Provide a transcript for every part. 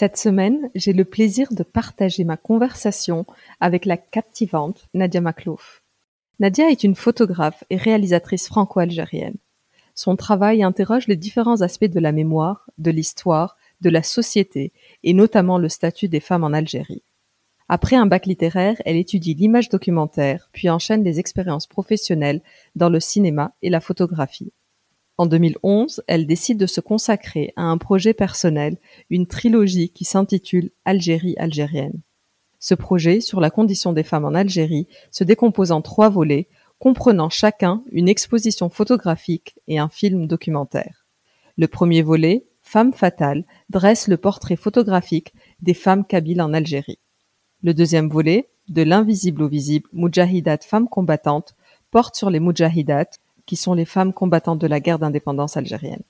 Cette semaine, j'ai le plaisir de partager ma conversation avec la captivante Nadia Maklouf. Nadia est une photographe et réalisatrice franco-algérienne. Son travail interroge les différents aspects de la mémoire, de l'histoire, de la société et notamment le statut des femmes en Algérie. Après un bac littéraire, elle étudie l'image documentaire, puis enchaîne des expériences professionnelles dans le cinéma et la photographie. En 2011, elle décide de se consacrer à un projet personnel, une trilogie qui s'intitule Algérie algérienne. Ce projet sur la condition des femmes en Algérie se décompose en trois volets, comprenant chacun une exposition photographique et un film documentaire. Le premier volet, Femme fatale, dresse le portrait photographique des femmes kabyles en Algérie. Le deuxième volet, De l'invisible au visible, Mujahidat femmes combattantes, porte sur les Mujahidat, qui sont les femmes combattantes de la guerre d'indépendance algérienne.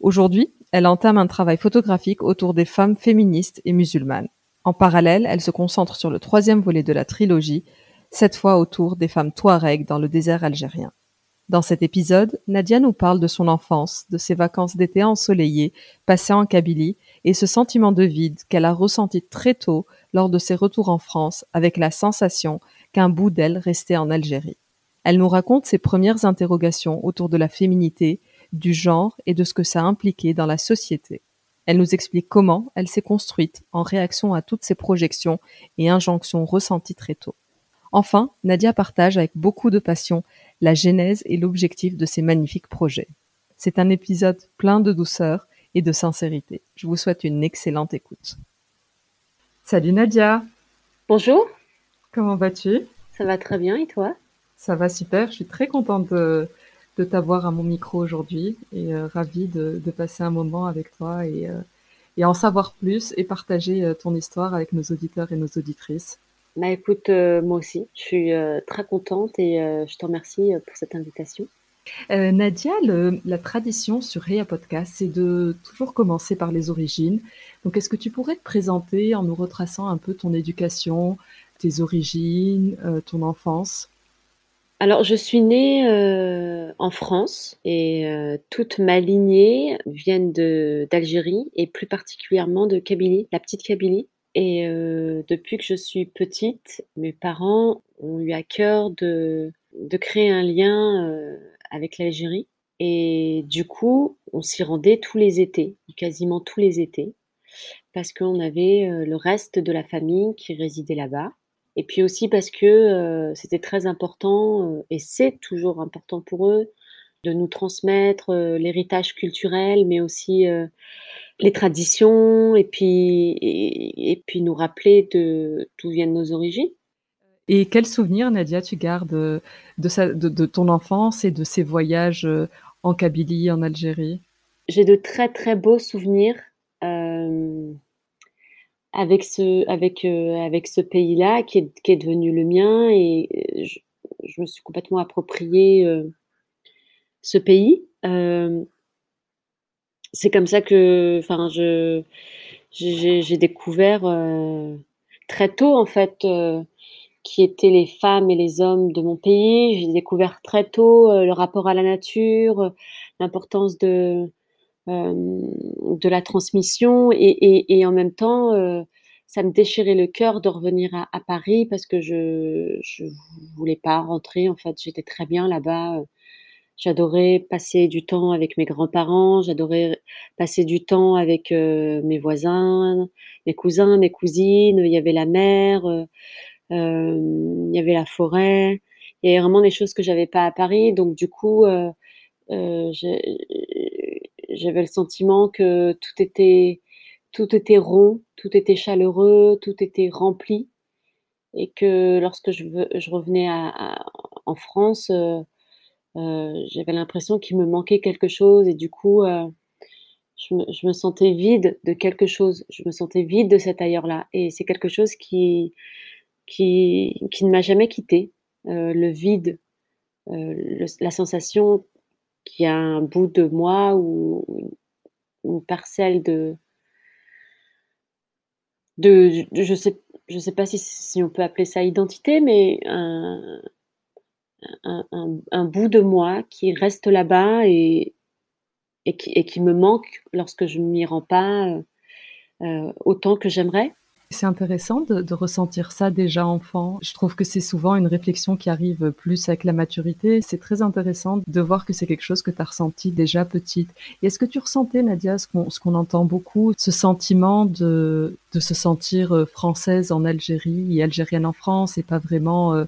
Aujourd'hui, elle entame un travail photographique autour des femmes féministes et musulmanes. En parallèle, elle se concentre sur le troisième volet de la trilogie, cette fois autour des femmes touaregs dans le désert algérien. Dans cet épisode, Nadia nous parle de son enfance, de ses vacances d'été ensoleillées passées en Kabylie et ce sentiment de vide qu'elle a ressenti très tôt lors de ses retours en France avec la sensation qu'un bout d'elle restait en Algérie. Elle nous raconte ses premières interrogations autour de la féminité, du genre et de ce que ça impliquait dans la société. Elle nous explique comment elle s'est construite en réaction à toutes ces projections et injonctions ressenties très tôt. Enfin, Nadia partage avec beaucoup de passion la genèse et l'objectif de ces magnifiques projets. C'est un épisode plein de douceur et de sincérité. Je vous souhaite une excellente écoute. Salut Nadia. Bonjour. Comment vas-tu? Ça va très bien et toi? Ça va super. Je suis très contente de, t'avoir à mon micro aujourd'hui et euh, ravie de, passer un moment avec toi et, euh, et en savoir plus et partager euh, ton histoire avec nos auditeurs et nos auditrices. Bah écoute, moi aussi, je suis très contente et je te remercie pour cette invitation. Nadia, la tradition sur Réa Podcast, c'est de toujours commencer par les origines. Donc, est-ce que tu pourrais te présenter en nous retraçant un peu ton éducation, tes origines, ton enfance? Alors, je suis née euh, en France et euh, toute ma lignée vient d'Algérie et plus particulièrement de Kabylie, la petite Kabylie. Et euh, depuis que je suis petite, mes parents ont eu à cœur de, de créer un lien avec l'Algérie. Et du coup, on s'y rendait tous les étés, quasiment tous les étés, parce qu'on avait le reste de la famille qui résidait là-bas. Et puis aussi parce que euh, c'était très important, euh, et c'est toujours important pour eux, de nous transmettre euh, l'héritage culturel, mais aussi les traditions, et puis, et, puis nous rappeler d'où viennent nos origines. Et quel souvenir, Nadia, tu gardes de, de, ton enfance et de ces voyages en Kabylie, en Algérie? J'ai de très très beaux souvenirs avec ce, avec, euh, avec ce pays-là qui est, qui est, devenu le mien et euh, je, me suis complètement approprié euh, ce pays. c'est comme ça que, j'ai découvert très tôt en fait qui étaient les femmes et les hommes de mon pays. J'ai découvert très tôt le rapport à la nature, l'importance de, de la transmission et, en même temps, ça me déchirait le cœur de revenir à, Paris parce que je ne voulais pas rentrer. En fait, j'étais très bien là-bas. J'adorais passer du temps avec mes grands-parents, j'adorais passer du temps avec mes voisins, mes cousins, mes cousines. Il y avait la mer, il y avait la forêt. Il y avait vraiment des choses que j'avais pas à Paris. Donc du coup, j'avais le sentiment que tout était tout était rond, tout était chaleureux, tout était rempli. Et que lorsque je, revenais en France, euh, euh, j'avais l'impression qu'il me manquait quelque chose et du coup, euh, je, me, sentais vide de quelque chose. Je me sentais vide de cet ailleurs-là. Et c'est quelque chose qui, qui, qui ne m'a jamais quitté. le vide, la sensation qu'il y a un bout de moi ou une parcelle de, de, je sais je sais pas si, on peut appeler ça identité, mais un, bout de moi qui reste là-bas et, et, qui, et, qui, me manque lorsque je ne m'y rends pas euh, euh, autant que j'aimerais. C'est intéressant de, ressentir ça déjà enfant. Je trouve que c'est souvent une réflexion qui arrive plus avec la maturité. C'est très intéressant de voir que c'est quelque chose que tu as ressenti déjà petite. Et est-ce que tu ressentais, Nadia, ce qu'on entend beaucoup, ce sentiment de, se sentir euh, française en Algérie et algérienne en France et pas vraiment, euh,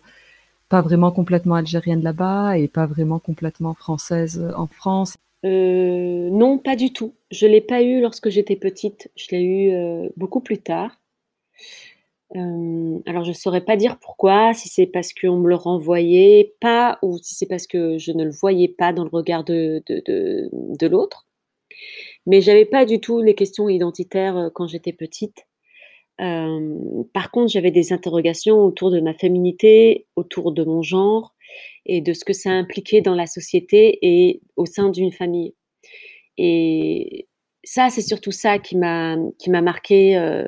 pas vraiment complètement algérienne là-bas et pas vraiment complètement française euh, en France? Non, pas du tout. Je l'ai pas eu lorsque j'étais petite. Je l'ai eu beaucoup plus tard. Euh, alors je ne saurais pas dire pourquoi, si c'est parce qu'on me le renvoyait pas ou si c'est parce que je ne le voyais pas dans le regard de, de, de, l'autre. Mais j'avais pas du tout les questions identitaires euh, quand j'étais petite. Euh, par contre, j'avais des interrogations autour de ma féminité, autour de mon genre et de ce que ça impliquait dans la société et au sein d'une famille. Et ça, c'est surtout ça qui m'a marqué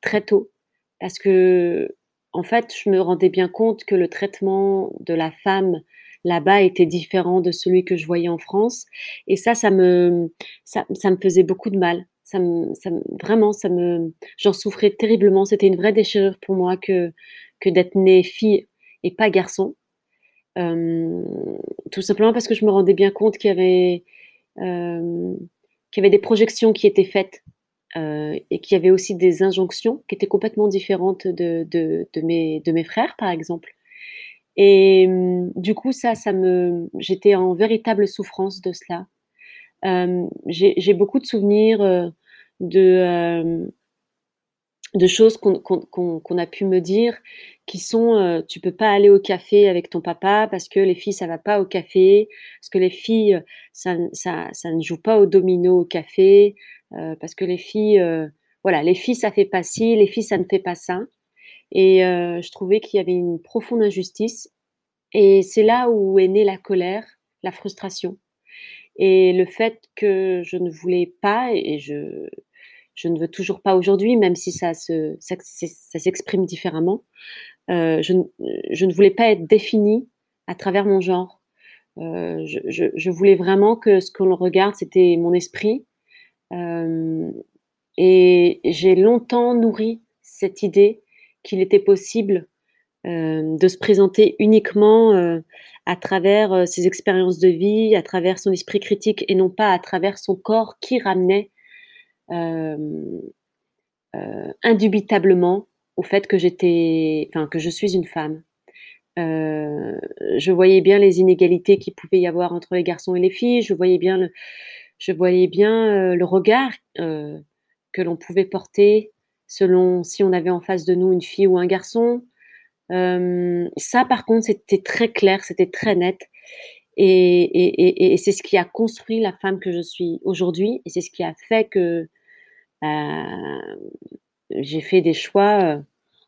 très tôt parce que en fait, je me rendais bien compte que le traitement de la femme là-bas était différent de celui que je voyais en France et ça ça me ça, me faisait beaucoup de mal. Ça me, ça vraiment ça me j'en souffrais terriblement, c'était une vraie déchirure pour moi que que d'être née fille et pas garçon. Tout simplement parce que je me rendais bien compte qu'il y avait qu'il y avait des projections qui étaient faites euh, et qu'il y avait aussi des injonctions qui étaient complètement différentes de, de, de, mes, de mes frères, par exemple. Et hum, du coup, ça, ça me, j'étais en véritable souffrance de cela. Euh, j'ai beaucoup de souvenirs euh, de, de choses qu'on a pu me dire qui sont euh, tu peux pas aller au café avec ton papa parce que les filles ça va pas au café parce que les filles ça, ça, ça ne joue pas au domino au café euh, parce que les filles, euh, voilà, les filles ça fait pas ci, les filles ça ne fait pas ça. Et euh, je trouvais qu'il y avait une profonde injustice. Et c'est là où est née la colère, la frustration. Et le fait que je ne voulais pas, et je, je ne veux toujours pas aujourd'hui, même si ça, se, ça, ça s'exprime différemment, euh, je, ne voulais pas être définie à travers mon genre. Euh, je, voulais vraiment que ce qu'on regarde, c'était mon esprit, euh, et j'ai longtemps nourri cette idée qu'il était possible de se présenter uniquement à travers ses expériences de vie, à travers son esprit critique et non pas à travers son corps qui ramenait indubitablement au fait que j'étais, enfin que je suis une femme. je voyais bien les inégalités qu'il pouvait y avoir entre les garçons et les filles. Je voyais bien le, je voyais bien le regard que l'on pouvait porter selon si on avait en face de nous une fille ou un garçon. ça, par contre, c'était très clair, c'était très net. Et, c'est ce qui a construit la femme que je suis aujourd'hui. Et c'est ce qui a fait que bah, j'ai fait des choix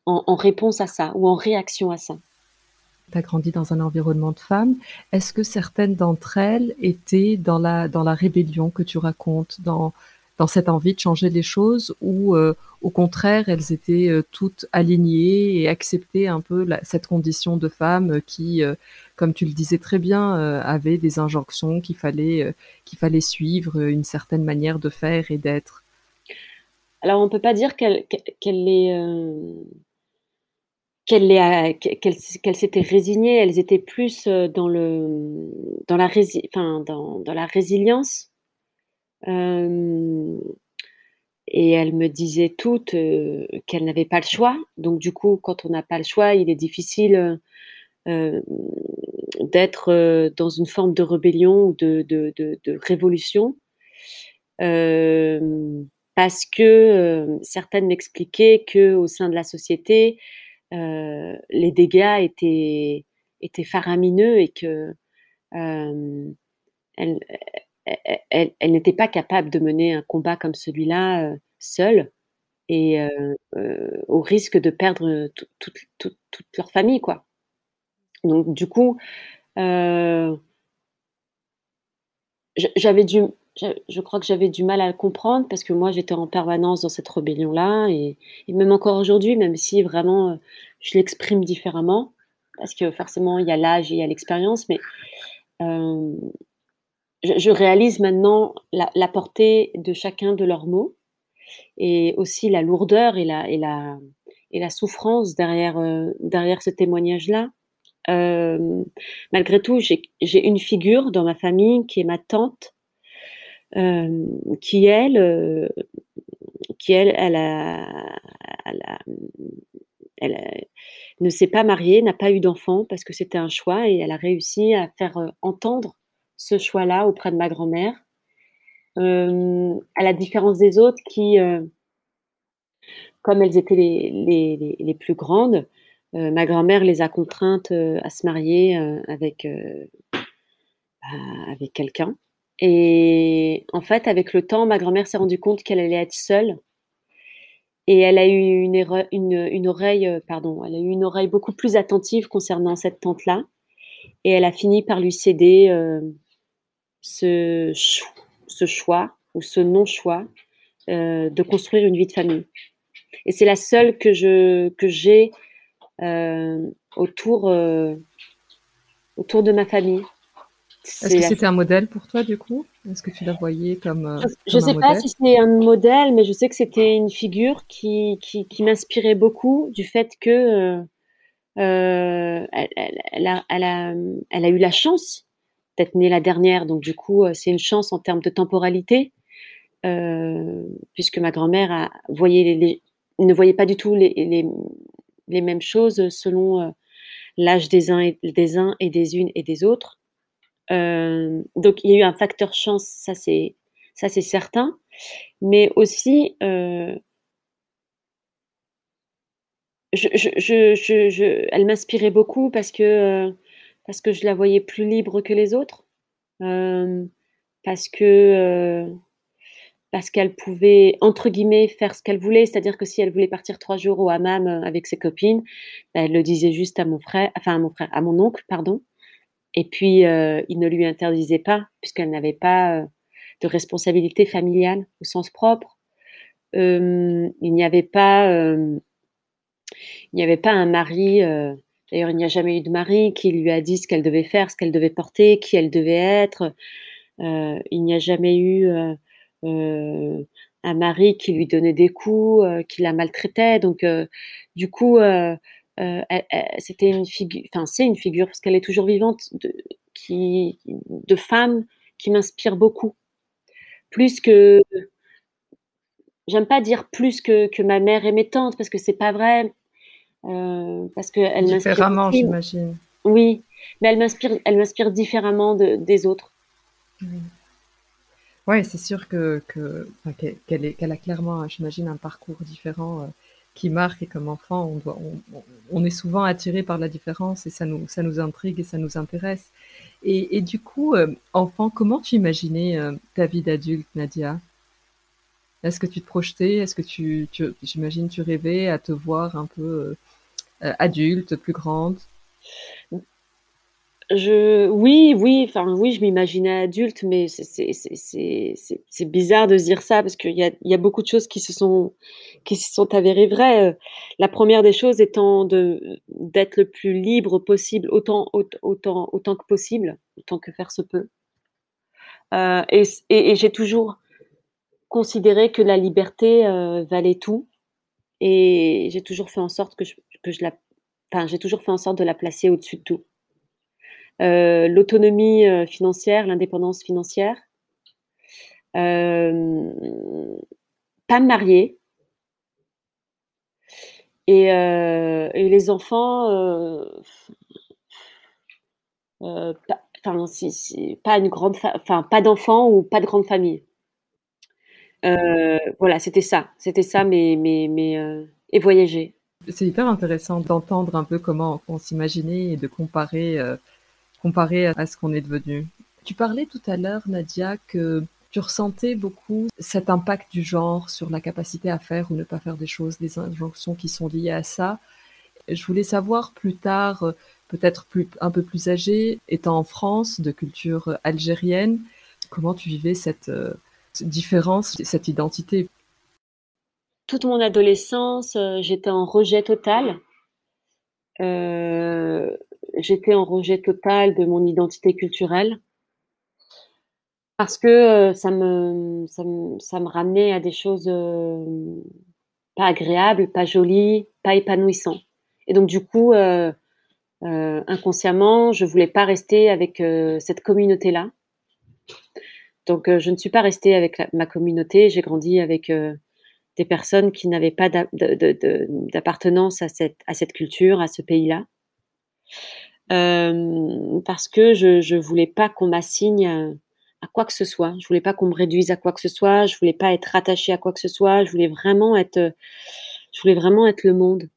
en réponse à ça ou en réaction à ça tu as grandi dans un environnement de femmes. Est-ce que certaines d'entre elles étaient dans la, dans la rébellion que tu racontes, dans, dans cette envie de changer les choses ou au contraire elles étaient toutes alignées et acceptaient un peu cette condition de femme qui, comme tu le disais très bien, avait des injonctions qu'il fallait qu'il fallait suivre, une certaine manière de faire et d'être? Alors on peut pas dire qu'elle qu'elle qu'elle qu'elle s'était résignée, elles étaient plus dans le dans la résilience. Euh, et elles me disaient toutes euh, qu'elles n'avaient pas le choix. Donc du coup, quand on n'a pas le choix, il est difficile euh, d'être dans une forme de rébellion ou de révolution. Parce que certaines m'expliquaient que au sein de la société, euh, les dégâts étaient, étaient faramineux et que euh, elle, n'était pas capable de mener un combat comme celui-là euh, seule et au risque de perdre toute leur famille, quoi. Donc du coup, j'avais dû je, crois que j'avais du mal à le comprendre parce que moi j'étais en permanence dans cette rébellion-là et, même encore aujourd'hui, même si vraiment euh, je l'exprime différemment, parce que forcément il y a l'âge et il y a l'expérience, mais euh, je, réalise maintenant la, portée de chacun de leurs mots et aussi la lourdeur et la, souffrance derrière, euh, derrière ce témoignage-là. malgré tout, j'ai une figure dans ma famille qui est ma tante, qui elle, euh, qui elle, elle, a, elle, ne s'est pas mariée, n'a pas eu d'enfant parce que c'était un choix et elle a réussi à faire euh, entendre ce choix-là auprès de ma grand-mère. à la différence des autres qui, comme elles étaient les, plus grandes, ma grand-mère les a contraintes à se marier avec, bah, avec quelqu'un. Et en fait, avec le temps, ma grand-mère s'est rendue compte qu'elle allait être seule. Et elle a eu une, oreille, euh, pardon, elle a eu une oreille beaucoup plus attentive concernant cette tante-là. Et elle a fini par lui céder euh, ce, ce, choix ou ce non-choix euh, de construire une vie de famille. Et c'est la seule que je que j'ai autour autour de ma famille. Est-ce que c'était un modèle pour toi du coup? Est-ce que tu la voyais comme, euh, Je ne sais pas si c'est un modèle, mais je sais que c'était une figure qui, qui, m'inspirait beaucoup du fait que euh, euh, elle, a, elle, a, elle, a, eu la chance d'être née la dernière, donc du coup c'est une chance en termes de temporalité, puisque ma grand-mère voyait ne voyait pas du tout les, les, les mêmes choses selon l'âge des uns, et, des uns et des unes et des autres. Euh, donc il y a eu un facteur chance, ça c'est ça c'est certain, mais aussi euh, elle m'inspirait beaucoup parce que parce que je la voyais plus libre que les autres, euh, parce que parce qu'elle pouvait entre guillemets faire ce qu'elle voulait, c'est-à-dire que si elle voulait partir trois jours au hammam avec ses copines, ben, elle le disait juste à mon frère, enfin à mon frère, à mon oncle, pardon, et puis, euh, il ne lui interdisait pas, puisqu'elle n'avait pas euh, de responsabilité familiale au sens propre. il n'y avait pas, il n'y avait pas un mari. D'ailleurs, il n'y a jamais eu de mari qui lui a dit ce qu'elle devait faire, ce qu'elle devait porter, qui elle devait être. il n'y a jamais eu un mari qui lui donnait des coups, qui la maltraitait. Donc, du coup, euh, c'était une figure, enfin c'est une figure parce qu'elle est toujours vivante de, qui, de femme qui m'inspire beaucoup. Plus que, j'aime pas dire plus que, que, ma mère et mes tantes parce que c'est pas vrai, euh, parce que elle différemment, j'imagine. Oui, mais elle m'inspire, elle m'inspire différemment de, des autres. Oui, c'est sûr que, que qu'elle, qu'elle a clairement, j'imagine, un parcours différent. Qui marque et comme enfant, on, doit, on, est souvent attiré par la différence et ça nous, ça nous intrigue et ça nous intéresse. Et, du coup, euh, enfant, comment tu imaginais euh, ta vie d'adulte, Nadia? Est-ce que tu te projetais? Est-ce que tu, j'imagine, tu rêvais à te voir un peu euh, adulte, plus grande? Oui, oui, enfin, oui, je m'imaginais adulte, mais c'est bizarre de se dire ça parce qu'il y a y a beaucoup de choses qui se sont qui se sont avérées vraies, la première des choses étant d'être le plus libre possible, autant aut autant autant que possible, autant que faire se peut. Heu et et j'ai toujours considéré que la liberté, heu, valait tout et j'ai toujours fait en sorte que je que je la enfin, j'ai toujours fait en sorte de la placer au-dessus de tout. Heu, l'autonomie, heu, financière, l'indépendance financière. Hem, pas me marier. Et les enfants, pas pas une grande enfin pas d'enfants ou pas de grande famille. Voilà, c'était ça, c'était ça mes mes, heu et voyager. C'est hyper intéressant d'entendre un peu comment on s'imaginait et de comparer, comparer à ce qu'on est devenu. Tu parlais tout à l'heure, Nadia, que tu ressentais beaucoup cet impact du genre sur la capacité à faire ou ne pas faire des choses, des injonctions qui sont liées à ça. Je voulais savoir plus tard, peut-être plus un peu plus âgée, étant en France, de culture, algérienne, comment tu vivais cette, cette différence, cette identité? Toute mon adolescence, heu, j'étais en rejet total. Heu, j'étais en rejet total de mon identité culturelle parce que, heu, ça me ça me ramenait à des choses, hem, pas agréables, pas jolies, pas épanouissant et donc du coup, heu, inconsciemment, je voulais pas rester avec, cette communauté-là. Donc je ne suis pas restée avec ma communauté, j'ai grandi avec, des personnes qui n'avaient pas d'appartenance à cette à cette culture, à ce pays-là. Hem, parce que je je voulais pas qu'on m'assigne, heu, à quoi que ce soit. Je voulais pas qu'on me réduise à quoi que ce soit, je voulais pas être rattachée à quoi que ce soit, je voulais vraiment être, heu, je voulais vraiment être le monde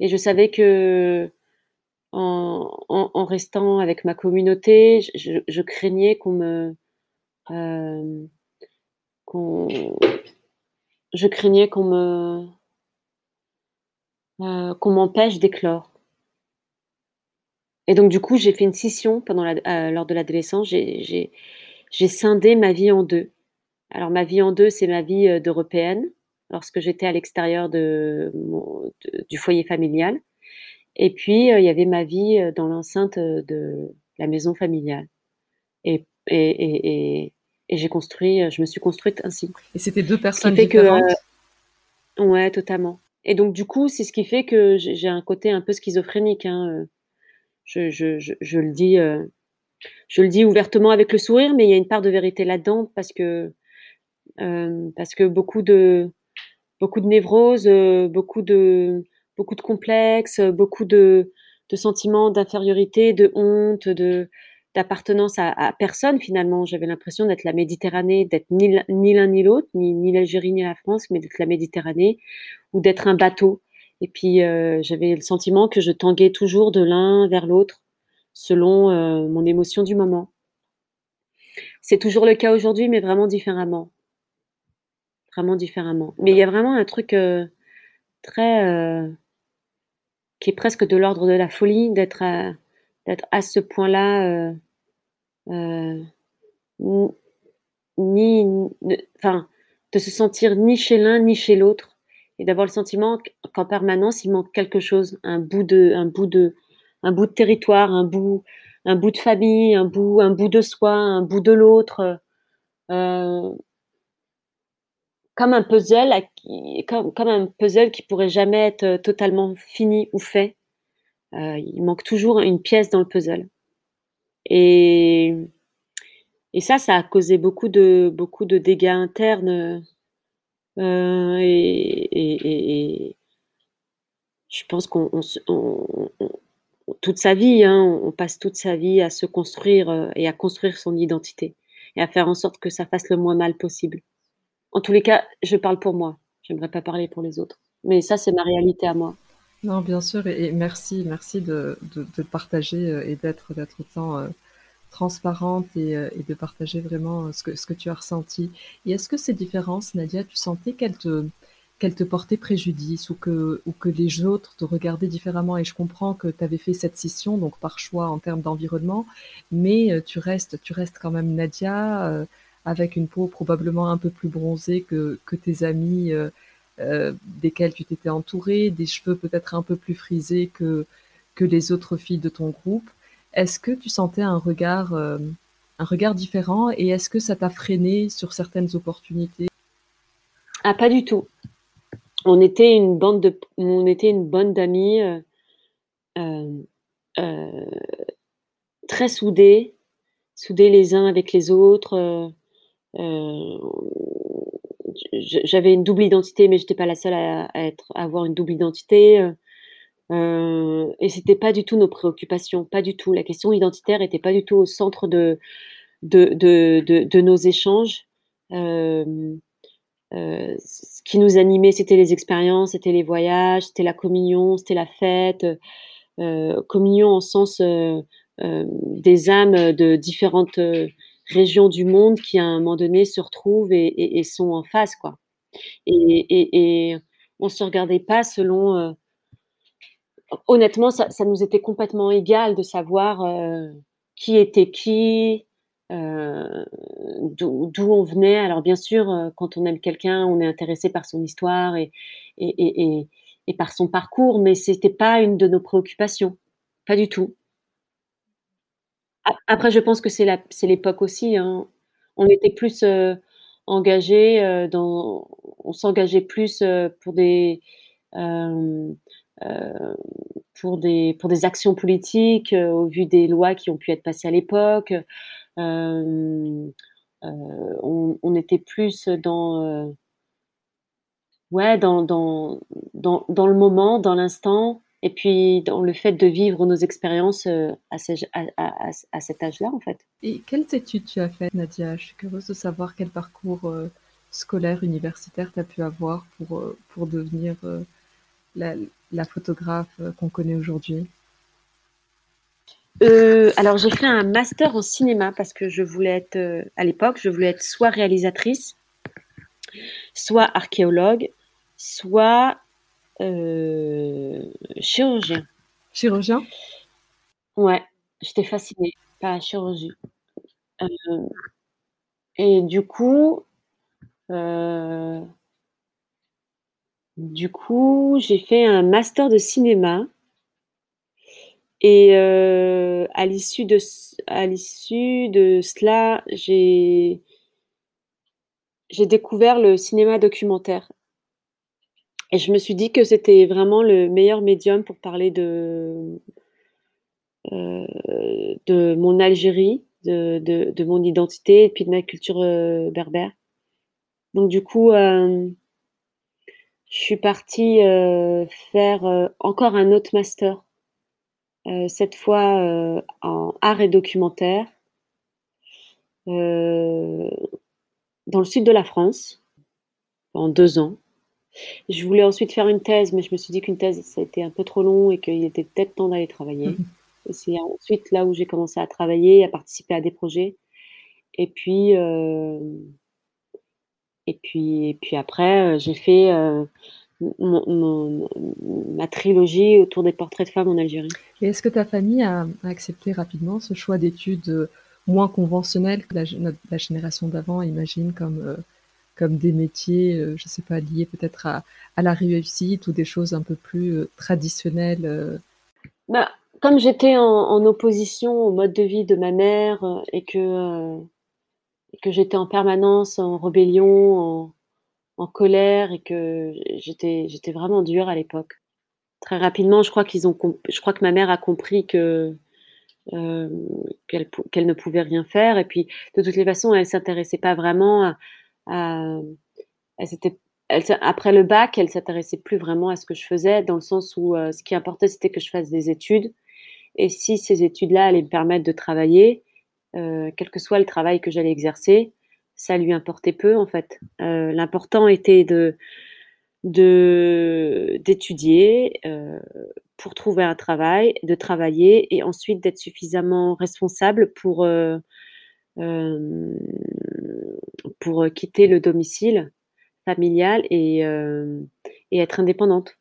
et je savais qu'en en restant avec ma communauté, je craignais qu'on me, je craignais qu'on me qu'on m'empêche d'éclore. Et donc du coup, j'ai fait une scission pendant heu, lors de l'adolescence. J'ai scindé ma vie en 2. Alors ma vie en 2, c'est ma vie, heu, d'Européenne, lorsque j'étais à l'extérieur de du foyer familial et puis, heu, il y avait ma vie, heu, dans l'enceinte, de la maison familiale et et et et et j'ai construit, je me suis construite ainsi. Et c'était 2 Ce qui personnes que, différentes? heu ouais, totalement et donc du coup, c'est ce qui fait que j'ai un côté un peu schizophrénique, hein, je le dis, heu, je le dis ouvertement avec le sourire, mais il y a une part de vérité là-dedans parce que, hem, parce que beaucoup de beaucoup de névroses, heu, beaucoup de beaucoup de complexes, beaucoup de sentiments d'infériorité, de honte, de d'appartenance à personne finalement. J'avais l'impression d'être la Méditerranée, d'être ni l'un ni l'un ni l'autre, ni ni l'Algérie ni la France, mais d'être la Méditerranée ou d'être un bateau et puis, heu, j'avais le sentiment que je tanguais toujours de l'un vers l'autre selon, heu, mon émotion du moment. C'est toujours le cas aujourd'hui, mais vraiment différemment. Vraiment différemment. Mais il y a vraiment un truc, heu, très, qui est presque de l'ordre de la folie d'être à ce point-là, ni enfin, de se sentir ni chez l'un ni chez l'autre et d'avoir le sentiment qu'en permanence, il manque quelque chose, un bout de un bout de un bout de territoire, un bout un bout de famille, un bout un bout de soi, un bout de l'autre, heu comme un puzzle qui comme un puzzle qui pourrait jamais être, totalement fini ou fait. Heu, il manque toujours une pièce dans le puzzle et et ça, ça a causé beaucoup de beaucoup de dégâts internes, heu et je pense qu'on toute sa vie, hein, on passe toute sa vie à se construire, heu et à construire son identité et à faire en sorte que ça fasse le moins mal possible. En tous les cas, je parle pour moi, j'aimerais pas parler pour les autres, mais ça, c'est ma réalité à moi. Non, bien sûr et merci merci de de de partager, heu et d'être d'être autant, transparente et heu et de partager vraiment, heu, ce que ce que tu as ressenti et est-ce que ces différences, Nadia, tu sentais qu'elles te qu'elle te portait préjudice ou que, ou que les autres te regardaient différemment? Et je comprends que tu avais fait cette scission, donc par choix en termes d'environnement, mais euh, tu restes, tu restes quand même Nadia, euh, avec une peau probablement un peu plus bronzée que, que tes amis euh, desquels tu t'étais entourée, des cheveux peut-être un peu plus frisés que, que les autres filles de ton groupe. Est-ce que tu sentais un regard, un regard différent et est-ce que ça t'a freiné sur certaines opportunités? Ah, pas du tout on était une bande d'amis euh, euh, euh, très soudés, soudés les uns avec les autres. J'avais une double identité, mais j'étais pas la seule à, être, avoir une double identité. Et c'était pas du tout nos préoccupations, pas du tout. La question identitaire était pas du tout au centre de, de, de, nos échanges. Euh, ce qui nous animait, c'était les expériences, c'était les voyages, c'était la communion, c'était la fête. Euh, communion en sens euh, des âmes de différentes régions du monde qui, à un moment donné, se retrouvent et, sont en face, quoi. Et, et, on se regardait pas selon. Honnêtement, ça, nous était complètement égal de savoir qui était qui, euh, d'où on venait. Alors bien sûr, euh, quand on aime quelqu'un, on est intéressé par son histoire et, par son parcours, mais c'était pas une de nos préoccupations, pas du tout. Après, je pense que c'est l'époque aussi. Hein. On était plus euh, engagés on s'engageait plus pour des pour des pour des actions politiques au vu des lois qui ont pu être passées à l'époque. Euh, euh, on, était plus dans euh, ouais, dans, dans, dans, dans, le moment, dans l'instant, et puis dans le fait de vivre nos expériences à, à, à, cet âge-là, en fait. Et quelles études tu as faites, Nadia? Je suis curieuse de savoir quel parcours scolaire, universitaire tu as pu avoir pour, pour devenir la, la, photographe qu'on connaît aujourd'hui. Euh, alors j'ai fait un master en cinéma parce que je voulais être, euh, à l'époque, je voulais être soit réalisatrice, soit archéologue, soit euh, chirurgien. Chirurgien Ouais, j'étais fascinée par la chirurgie. et du coup, du coup, j'ai fait un master de cinéma et euh, à l'issue de, cela, j'ai, découvert le cinéma documentaire. Et je me suis dit que c'était vraiment le meilleur médium pour parler de, euh, mon Algérie, de, mon identité et puis de ma culture euh, berbère. Donc du coup, je suis partie faire encore un autre master euh, cette fois euh, en art et documentaire, euh, dans le sud de la France, en deux ans. Je voulais ensuite faire une thèse, mais je me suis dit qu'une thèse, ça a été un peu trop long et qu'il était peut-être temps d'aller travailler. Mhm. C'est ensuite là où j'ai commencé à travailler, à participer à des projets. Et puis, et puis, et puis après, j'ai fait ma trilogie autour des portraits de femmes en Algérie. Et est-ce que ta famille a, accepté rapidement ce choix d'études euh, moins conventionnels que la, génération d'avant imagine comme, euh, comme des métiers, euh, je ne sais pas, liés peut-être à, à, la réussite ou des choses un peu plus traditionnelles bah, Comme j'étais en, opposition au mode de vie de ma mère et que, et que j'étais en permanence en rébellion, en, colère et que j'étais vraiment dure à l'époque. Très rapidement, je crois que ma mère a compris euh, qu'elle ne pouvait rien faire et puis de toutes les façons, elle s'intéressait pas vraiment à, après le bac, elle s'intéressait plus vraiment à ce que je faisais dans le sens où euh, ce qui importait c'était que je fasse des études et si ces études-là allaient me permettre de travailler, euh, quel que soit le travail que j'allais exercer, ça lui importait peu en fait. Euh, l'important était de d'étudier euh, pour trouver un travail, de travailler et ensuite d'être suffisamment responsable pour pour quitter le domicile familiale et, et être indépendante.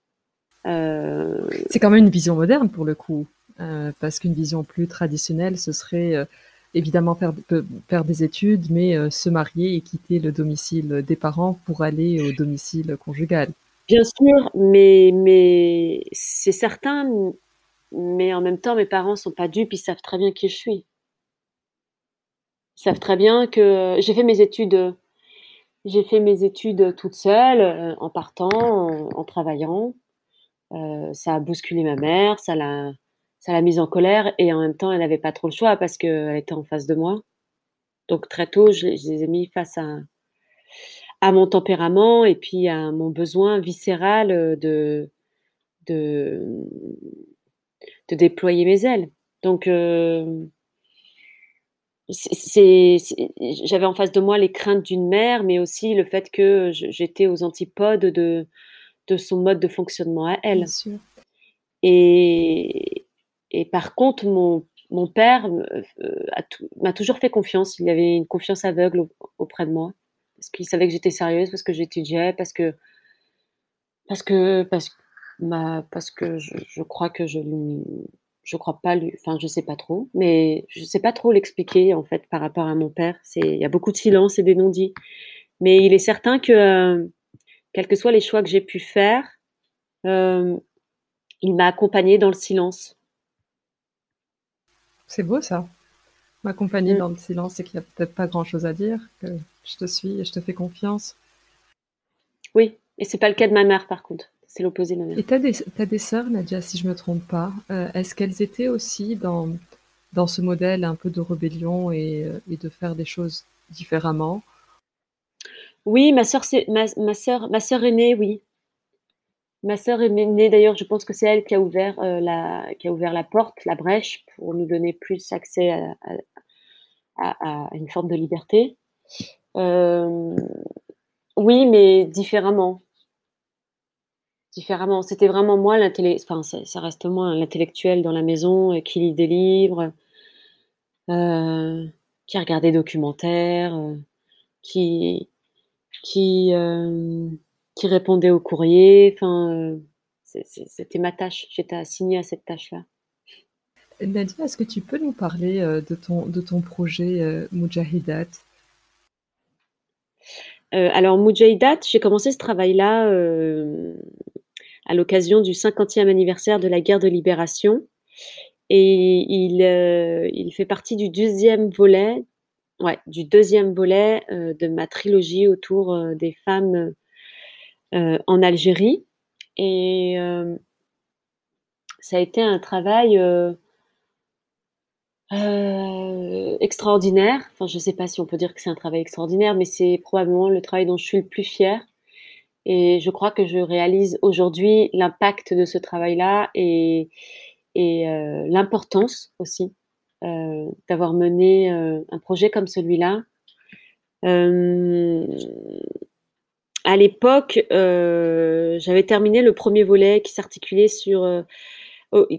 C'est quand même une vision moderne pour le coup, parce qu'une vision plus traditionnelle, ce serait évidemment faire, faire des études, mais se marier et quitter le domicile des parents pour aller au domicile conjugal. Bien sûr, mais, mais c'est certain, mais en même temps, mes parents sont pas dupes, ils savent très bien qui je suis. Ils savent très bien que j'ai fait mes études, j'ai fait mes études toute seule, euh, en partant, en, travaillant. Euh, ça a bousculé ma mère, ça l'a, ça l'a mise en colère et en même temps, elle n'avait pas trop le choix parce qu'elle était en face de moi. Donc très tôt, je, je les ai mis face à, à mon tempérament et puis à mon besoin viscéral de, de, de déployer mes ailes. Donc, euh, c'est, j'avais en face de moi les craintes d'une mère, mais aussi le fait que j'étais aux antipodes de, de son mode de fonctionnement à elle. Et, et par contre, mon, mon père euh, m'a toujours fait confiance. Il avait une confiance aveugle auprès de moi parce qu'il savait que j'étais sérieuse, parce que j'étudiais, parce que parce que parce, que je, crois que je je crois pas lui, enfin je sais pas trop, mais je sais pas trop l'expliquer en fait par rapport à mon père. C'est il y a beaucoup de silence et des non-dits, mais il est certain que euh, quels que soient les choix que j'ai pu faire, euh, il m'a accompagné dans le silence. C'est beau ça. M'accompagner mmh. dans le silence, c'est qu'il n'y a peut-être pas grand-chose à dire, que je te suis et je te fais confiance. Oui, et c'est pas le cas de ma mère par contre. C'est l'opposé de ma mère. Et tu as des, as des sœurs, Nadia, si je me trompe pas. Euh, est-ce qu'elles étaient aussi dans, dans ce modèle un peu de rébellion et, euh, et de faire des choses différemment? Oui, ma sœur, ma, ma sœur, ma sœur aînée, oui. Ma sœur est née d'ailleurs, je pense que c'est elle qui a ouvert euh, la qui a ouvert la porte, la brèche pour nous donner plus accès à, une forme de liberté. Euh, oui, mais différemment. Différemment. C'était vraiment moi l'intellectuel, enfin, ça, reste moi l'intellectuel dans la maison euh, qui lit des livres, qui regarde des documentaires, qui, qui répondait aux courriers. Enfin, c'était ma tâche. J'étais assignée à cette tâche-là. Nadia, est-ce que tu peux nous parler euh, de ton, de ton projet euh, Mujahidat euh, Alors, Mujahidat, j'ai commencé ce travail-là à l'occasion du 50e anniversaire de la guerre de libération. Et il, il fait partie du deuxième volet, ouais, du deuxième volet de ma trilogie autour des femmes en Algérie. Et ça a été un travail euh, extraordinaire. Enfin, je ne sais pas si on peut dire que c'est un travail extraordinaire, mais c'est probablement le travail dont je suis le plus fière. Et je crois que je réalise aujourd'hui l'impact de ce travail-là et, euh, l'importance aussi euh, d'avoir mené euh, un projet comme celui-là. Euh, à l'époque, j'avais terminé le premier volet qui s'articulait sur,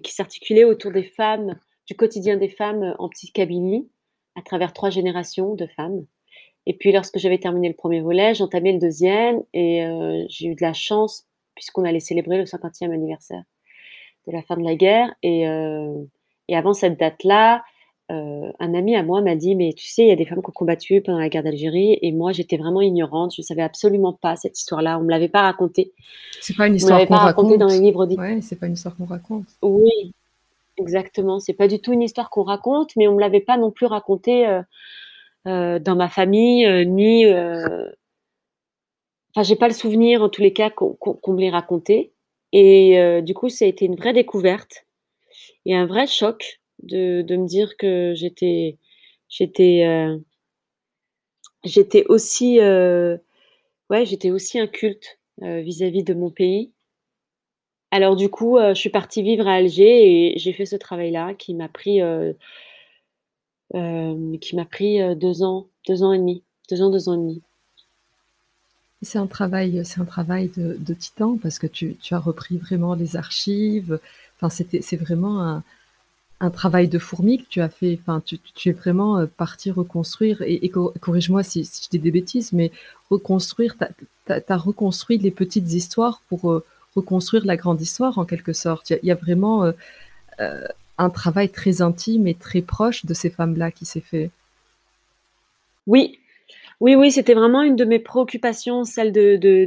qui s'articulait autour des femmes du quotidien des femmes euh, en Kabylie, à travers trois générations de femmes. Et puis, lorsque j'avais terminé le premier volet, j'entamais le deuxième et euh, j'ai eu de la chance puisqu'on allait célébrer le 50e anniversaire de la fin de la guerre. Et, euh, et avant cette date-là, euh, un ami à moi m'a dit Mais tu sais, il y a des femmes qui ont combattu pendant la guerre d'Algérie. Et moi, j'étais vraiment ignorante. Je ne savais absolument pas cette histoire-là. On ne me l'avait pas racontée. C'est pas une histoire qu'on raconte. dans les livres Ouais, c'est pas une histoire qu'on raconte. Oui, Exactement. C'est pas du tout une histoire qu'on raconte, mais on me l'avait pas non plus raconté euh, euh, dans ma famille, ni. Enfin, j'ai pas le souvenir en tous les cas qu'on me l'ait raconté. Et du coup, ça a été une vraie découverte et un vrai choc de, de me dire que j'étais, j'étais, j'étais aussi, ouais, j'étais aussi un culte vis-à-vis -vis de mon pays alors du coup, euh, je suis partie vivre à Alger et j'ai fait ce travail-là qui m'a pris, euh, euh, qui m'a pris, deux ans, deux ans et demi, deux ans, deux ans et demi. C'est un travail, c'est un travail de titan parce que tu tu as repris vraiment les archives. Enfin, c'était c'est vraiment un un travail de fourmi que tu as fait. Enfin, tu, es vraiment euh, parti reconstruire, et, corrige-moi si, je dis des bêtises, mais reconstruire, tu as, reconstruit les petites histoires pour euh, reconstruire la grande histoire en quelque sorte. Il y, a vraiment euh, un travail très intime et très proche de ces femmes-là qui s'est fait. Oui, oui, oui, c'était vraiment une de mes préoccupations, celle de, de,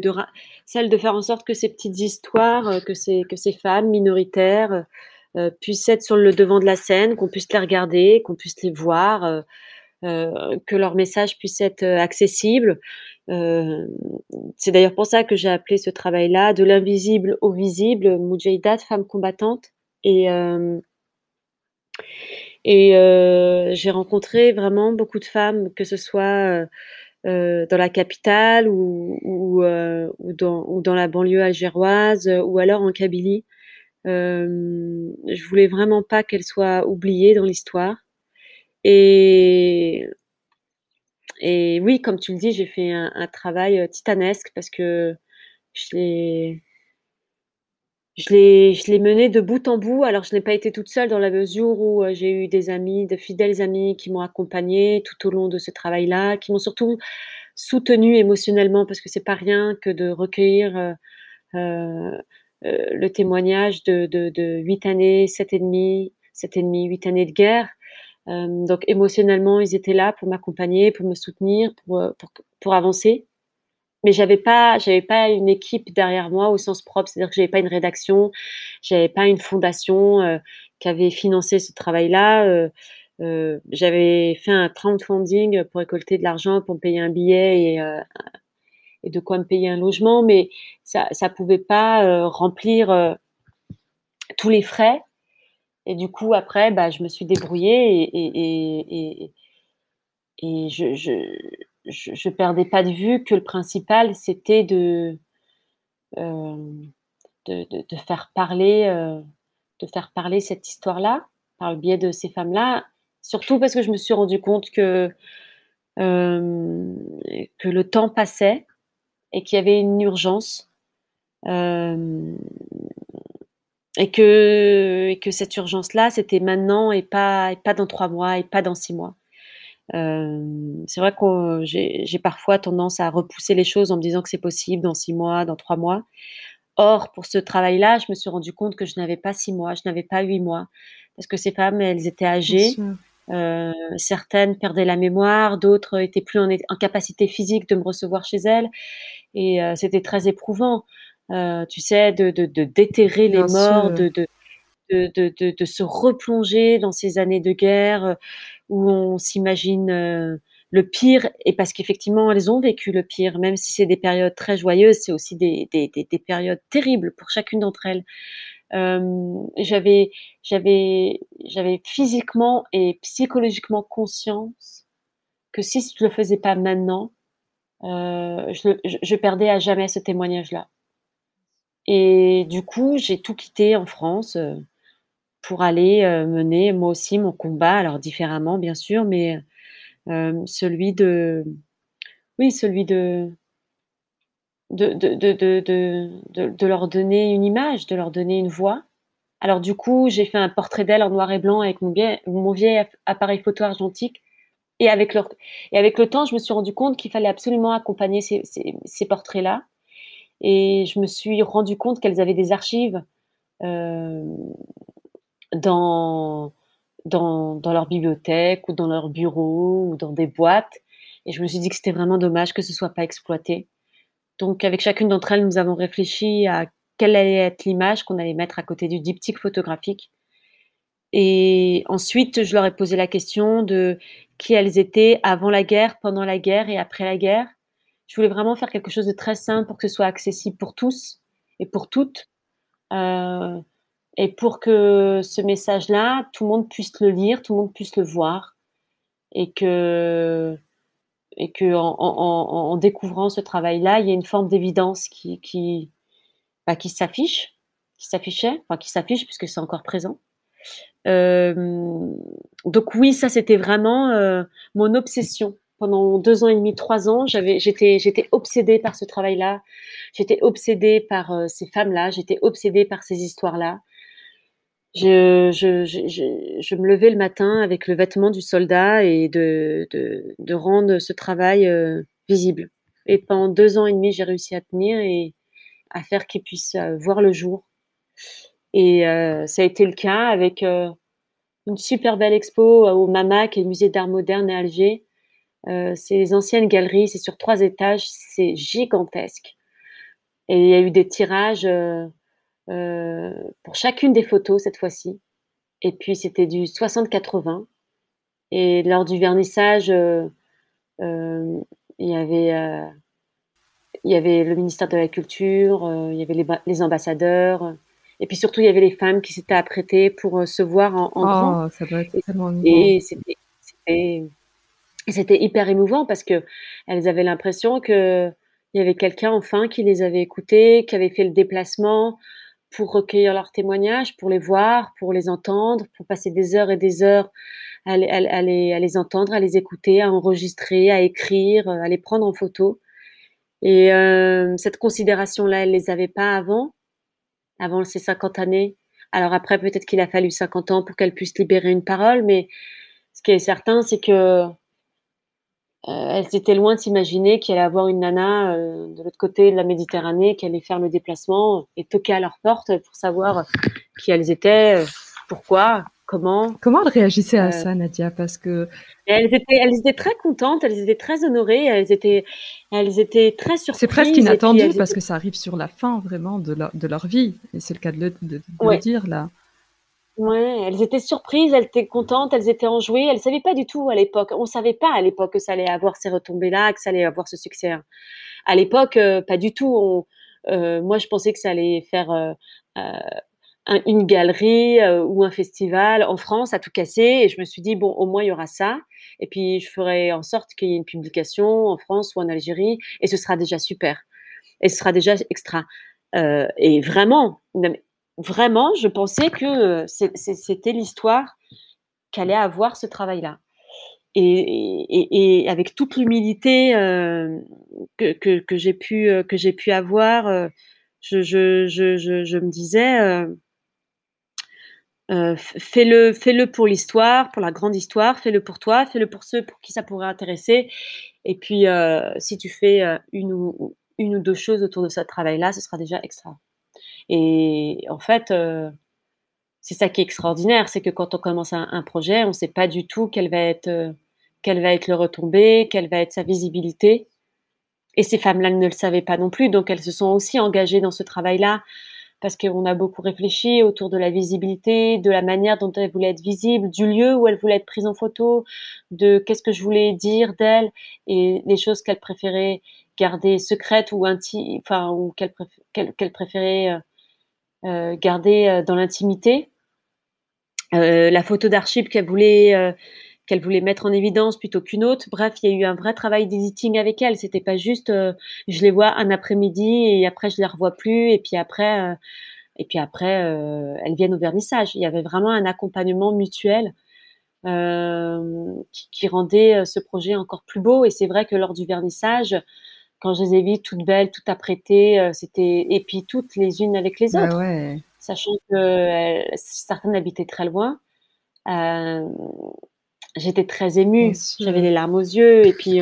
celle de faire en sorte que ces petites histoires, que ces, que ces femmes minoritaires, puissent être sur le devant de la scène, qu'on puisse les regarder, qu'on puisse les voir, euh, euh, que leur message puisse être accessible. c'est d'ailleurs pour ça que j'ai appelé ce travail-là de l'invisible au visible, Mujahidat, femme combattante. Et, et j'ai rencontré vraiment beaucoup de femmes, que ce soit dans la capitale ou, ou, dans, ou, dans, la banlieue algéroise ou alors en Kabylie. Euh, je voulais vraiment pas qu'elle soit oubliée dans l'histoire. Et, oui, comme tu le dis, j'ai fait un, travail euh, titanesque parce que je l'ai, je l'ai, mené de bout en bout. Alors, je n'ai pas été toute seule dans la mesure où euh, j'ai eu des amis, de fidèles amis qui m'ont accompagnée tout au long de ce travail-là, qui m'ont surtout soutenue émotionnellement parce que c'est pas rien que de recueillir euh, le témoignage de, de, de 8 années, 7 et demi, 7 et demi, 8 années de guerre. Euh, donc émotionnellement, ils étaient là pour m'accompagner, pour me soutenir, pour, euh, pour, pour avancer. Mais j'avais pas, j'avais pas une équipe derrière moi au sens propre, c'est-à-dire que j'avais pas une rédaction, j'avais pas une fondation euh, qui avait financé ce travail-là. Euh, euh, j'avais fait un crowdfunding pour récolter de l'argent pour me payer un billet et et de quoi me payer un logement, mais ça ça pouvait pas euh, remplir euh, tous les frais. Et du coup, après, bah, je me suis débrouillée et, et, et, je, je, je, perdais pas de vue que le principal, c'était de, euh, de, de, faire parler, de faire parler cette histoire-là par le biais de ces femmes-là. Surtout parce que je me suis rendu compte que, que le temps passait et qu'il y avait une urgence euh, et que et que cette urgence là c'était maintenant et pas et pas dans trois mois et pas dans six mois. Euh, c'est vrai que j'ai parfois tendance à repousser les choses en me disant que c'est possible dans six mois, dans trois mois. Or, pour ce travail-là, je me suis rendu compte que je n'avais pas six mois, je n'avais pas huit mois, parce que ces femmes, elles étaient âgées, euh, certaines perdaient la mémoire, d'autres étaient plus en, en, capacité physique de me recevoir chez elles. Et euh, c'était très éprouvant, euh, tu sais, de, de, de déterrer les morts, de, de, de, de, de, se replonger dans ces années de guerre euh, où on s'imagine euh, le pire. Et parce qu'effectivement, elles ont vécu le pire, même si c'est des périodes très joyeuses, c'est aussi des, des, des, des, périodes terribles pour chacune d'entre elles. Euh, j'avais, j'avais, j'avais physiquement et psychologiquement conscience que si je le faisais pas maintenant, euh, je, perdais à jamais ce témoignage-là. Et du coup, j'ai tout quitté en France euh, pour aller euh, mener moi aussi mon combat, alors différemment bien sûr, mais celui de, oui, celui de, de, de, de, de leur donner une image, de leur donner une voix. Alors du coup, j'ai fait un portrait d'elle en noir et blanc avec mon vieil, mon vieil appareil photo argentique et avec, le temps, je me suis rendu compte qu'il fallait absolument accompagner ces, portraits-là. Et je me suis rendu compte qu'elles avaient des archives euh, dans, dans, leur bibliothèque ou dans leur bureau ou dans des boîtes. Et je me suis dit que c'était vraiment dommage que ce soit pas exploité. Donc, avec chacune d'entre elles, nous avons réfléchi à quelle allait être l'image qu'on allait mettre à côté du diptyque photographique. Et ensuite, je leur ai posé la question de qui elles étaient avant la guerre, pendant la guerre et après la guerre. Je voulais vraiment faire quelque chose de très simple pour que ce soit accessible pour tous et pour toutes. Euh, et pour que ce message-là, tout le monde puisse le lire, tout le monde puisse le voir. Et que, et que en, découvrant ce travail-là, il y a une forme d'évidence qui, qui, bah, qui s'affiche, qui s'affichait, enfin qui s'affiche puisque c'est encore présent. Euh, donc oui, ça c'était vraiment euh, mon obsession. Pendant deux ans et demi, trois ans, j'avais, j'étais, j'étais obsédée par ce travail-là. J'étais obsédée par euh, ces femmes-là. J'étais obsédée par ces histoires-là. je, je, je, me levais le matin avec le vêtement du soldat et de, de, rendre ce travail visible. Et pendant deux ans et demi, j'ai réussi à tenir et à faire qu'il puisse voir le jour. Et euh, ça a été le cas avec euh, une super belle expo au MAMA, qui est le musée d'art moderne à Alger. Euh, c'est les anciennes galeries, c'est sur trois étages, c'est gigantesque. Et il y a eu des tirages euh, euh, pour chacune des photos cette fois-ci. Et puis c'était du 60-80. Et lors du vernissage, euh, euh, il y avait euh, le ministère de la Culture, euh, il y avait les, ambassadeurs, et puis surtout il y avait les femmes qui s'étaient apprêtées pour se voir en, en oh, grand. Ça doit être tellement et c'était c'était hyper émouvant parce que elles avaient l'impression que il y avait quelqu'un enfin qui les avait écoutées, qui avait fait le déplacement pour recueillir leurs témoignages, pour les voir, pour les entendre, pour passer des heures et des heures à, à, à, les, à les, entendre, à les écouter, à enregistrer, à écrire, à les prendre en photo. Et euh, cette considération-là, elle les avait pas avant, avant ces 50 années. Alors après, peut-être qu'il a fallu 50 ans pour qu'elles puissent libérer une parole, mais ce qui est certain, c'est que euh, elles étaient loin de s'imaginer qu'il allait avoir une nana euh, de l'autre côté de la Méditerranée qui allait faire le déplacement et toquer à leur porte pour savoir qui elles étaient, euh, pourquoi, comment. Comment elles réagissaient à ça, Nadia? Parce que elles étaient, elles étaient très contentes, elles étaient très honorées, elles étaient, elles étaient très surprises. C'est presque inattendu parce étaient... que ça arrive sur la fin vraiment de leur, de leur vie, et c'est le cas de le, de, de ouais. le dire là. Ouais, elles étaient surprises, elles étaient contentes, elles étaient enjouées. Elles savaient pas du tout à l'époque. On savait pas à l'époque que ça allait avoir ces retombées-là, que ça allait avoir ce succès. À l'époque, euh, pas du tout. On, euh, moi, je pensais que ça allait faire euh, un, une galerie euh, ou un festival en France à tout casser. Et je me suis dit bon, au moins il y aura ça. Et puis je ferai en sorte qu'il y ait une publication en France ou en Algérie, et ce sera déjà super. Et ce sera déjà extra. Euh, et vraiment, vraiment, je pensais que c'était l'histoire qu'allait avoir ce travail-là. Et, et, avec toute l'humilité euh, que, que, j'ai pu, que pu avoir, euh, je, je, je, je, me disais, euh, euh, fais-le, fais-le pour l'histoire, pour la grande histoire, fais-le pour toi, fais-le pour ceux pour qui ça pourrait intéresser. Et puis, euh, si tu fais une ou, une ou deux choses autour de ce travail-là, ce sera déjà extra. Et en fait, euh, c'est ça qui est extraordinaire, c'est que quand on commence un, projet, on ne sait pas du tout quelle va être, euh, quelle va être le retombée, quelle va être sa visibilité. Et ces femmes-là ne le savaient pas non plus, donc elles se sont aussi engagées dans ce travail-là parce qu'on a beaucoup réfléchi autour de la visibilité, de la manière dont elles voulaient être visibles, du lieu où elles voulaient être prises en photo, de qu'est-ce que je voulais dire d'elles et les choses qu'elles préféraient garder secrètes ou inti enfin ou qu'elles préfé qu préféraient euh, euh, garder euh, dans l'intimité. La photo d'archives qu'elle voulait qu'elle voulait mettre en évidence plutôt qu'une autre. Bref, il y a eu un vrai travail d'editing avec elle. C'était pas juste euh, je les vois un après-midi et après je les revois plus et puis après et puis après elles viennent au vernissage. Il y avait vraiment un accompagnement mutuel qui, qui, rendait ce projet encore plus beau. Et c'est vrai que lors du vernissage, quand je les ai vues toutes belles, toutes apprêtées, euh, c'était et puis toutes les unes avec les autres, bah ouais. sachant que euh, certaines habitaient très loin. Euh, J'étais très émue, j'avais les larmes aux yeux et puis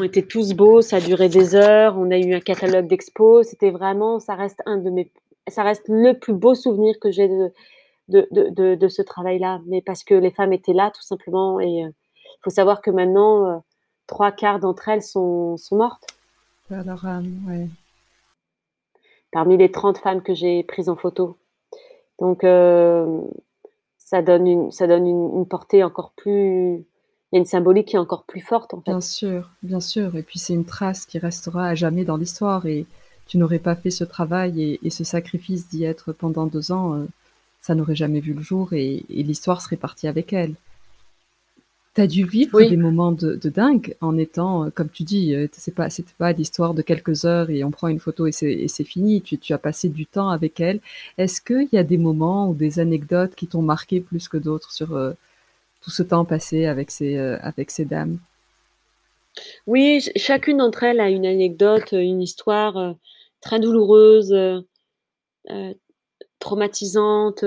on était tous beaux, ça a duré des heures, on a eu un catalogue d'expo, c'était vraiment, ça reste un de mes, ça reste le plus beau souvenir que j'ai de, de, de, de, de ce travail-là, mais parce que les femmes étaient là tout simplement. Et il faut savoir que maintenant trois quarts d'entre elles sont, sont mortes. Alors, euh, ouais. Parmi les 30 femmes que j'ai prises en photo. Donc, euh, ça donne, une, portée encore plus. Il y a une symbolique qui est encore plus forte, en. Bien sûr, bien sûr. Et puis, c'est une trace qui restera à jamais dans l'histoire. Et tu n'aurais pas fait ce travail et, ce sacrifice d'y être pendant deux ans, euh, ça n'aurait jamais vu le jour et l'histoire serait partie avec elle. Tu as dû vivre oui. des moments de, de, dingue en étant, euh, comme tu dis, euh, c'est pas, c'était pas l'histoire de quelques heures et on prend une photo et c'est fini. Tu, tu, as passé du temps avec elle. Est-ce qu'il y a des moments ou des anecdotes qui t'ont marqué plus que d'autres sur euh, tout ce temps passé avec ces, euh, avec ces dames? Oui, chacune d'entre elles a une anecdote, une histoire euh, très douloureuse, traumatisante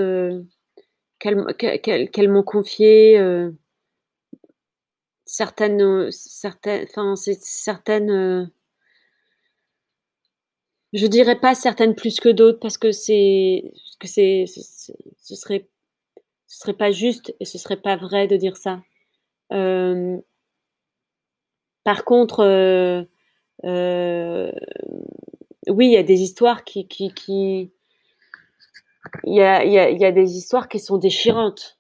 qu'elles m'ont confié certaines, certaines, enfin, certaines, je dirais pas certaines plus que d'autres parce que c'est, que c'est, ce serait, serait pas juste et ce serait pas vrai de dire ça. par contre, oui, il des histoires qui, qui, y y a, des histoires qui sont déchirantes.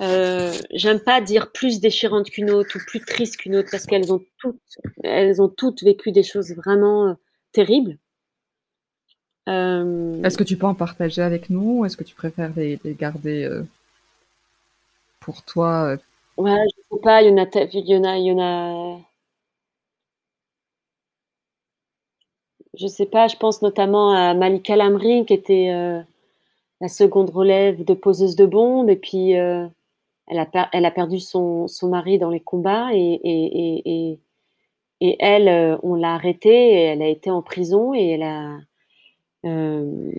Euh, J'aime pas dire plus déchirantes qu'une autre ou plus tristes qu'une autre parce qu'elles ont toutes, elles ont toutes vécu des choses vraiment euh, terribles. Euh... Est-ce que tu peux en partager avec nous Est-ce que tu préfères les, les garder pour toi? Ouais, je sais pas. Il y en a, il y en a, il y en a. Je sais pas. Je pense notamment à Malika Lamri qui était la seconde relève de poseuse de bombes et puis euh, elle, a elle a perdu son, son, mari dans les combats et, et, et, et elle, euh, on l'a arrêtée et elle a été en prison et elle a euh,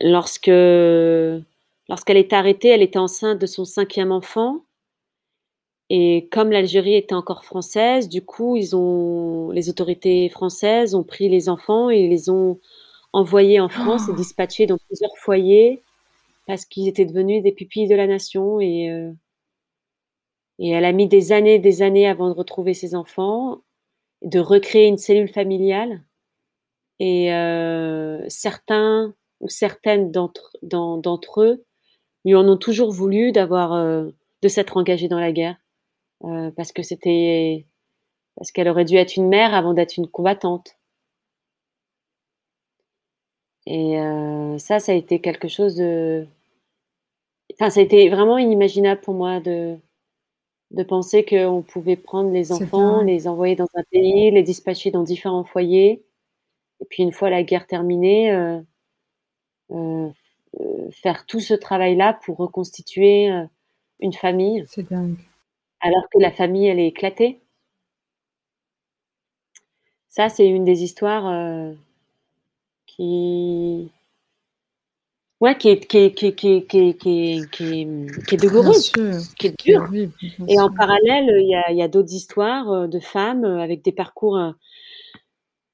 lorsque lorsqu'elle est arrêtée, elle était enceinte de son cinquième enfant. Et comme l'Algérie était encore française, du coup, ils ont, les autorités françaises ont pris les enfants et les ont envoyés en France et oh. dispatchés dans plusieurs foyers parce qu'ils étaient devenus des pupilles de la nation et, euh, et elle a mis des années, des années avant de retrouver ses enfants, de recréer une cellule familiale. Et euh, certains ou certaines d'entre eux lui en ont toujours voulu d'avoir, euh, de s'être engagée dans la guerre, parce que c'était, parce qu'elle aurait dû être une mère avant d'être une combattante. Et ça, ça a été quelque chose de. Enfin, ça a été vraiment inimaginable pour moi de, de penser qu'on pouvait prendre les enfants, les envoyer dans un pays, les dispatcher dans différents foyers. Et puis, une fois la guerre terminée, euh, euh, faire tout ce travail-là pour reconstituer une famille. C'est dingue. Alors que la famille, elle est éclatée. Ça, c'est une des histoires qui ouais qui est qui est, qui est, qui est, qui est, qui est, qui est douloureuse, qui est dure. Et en parallèle, il y a, y a d'autres histoires euh, de femmes euh, avec des parcours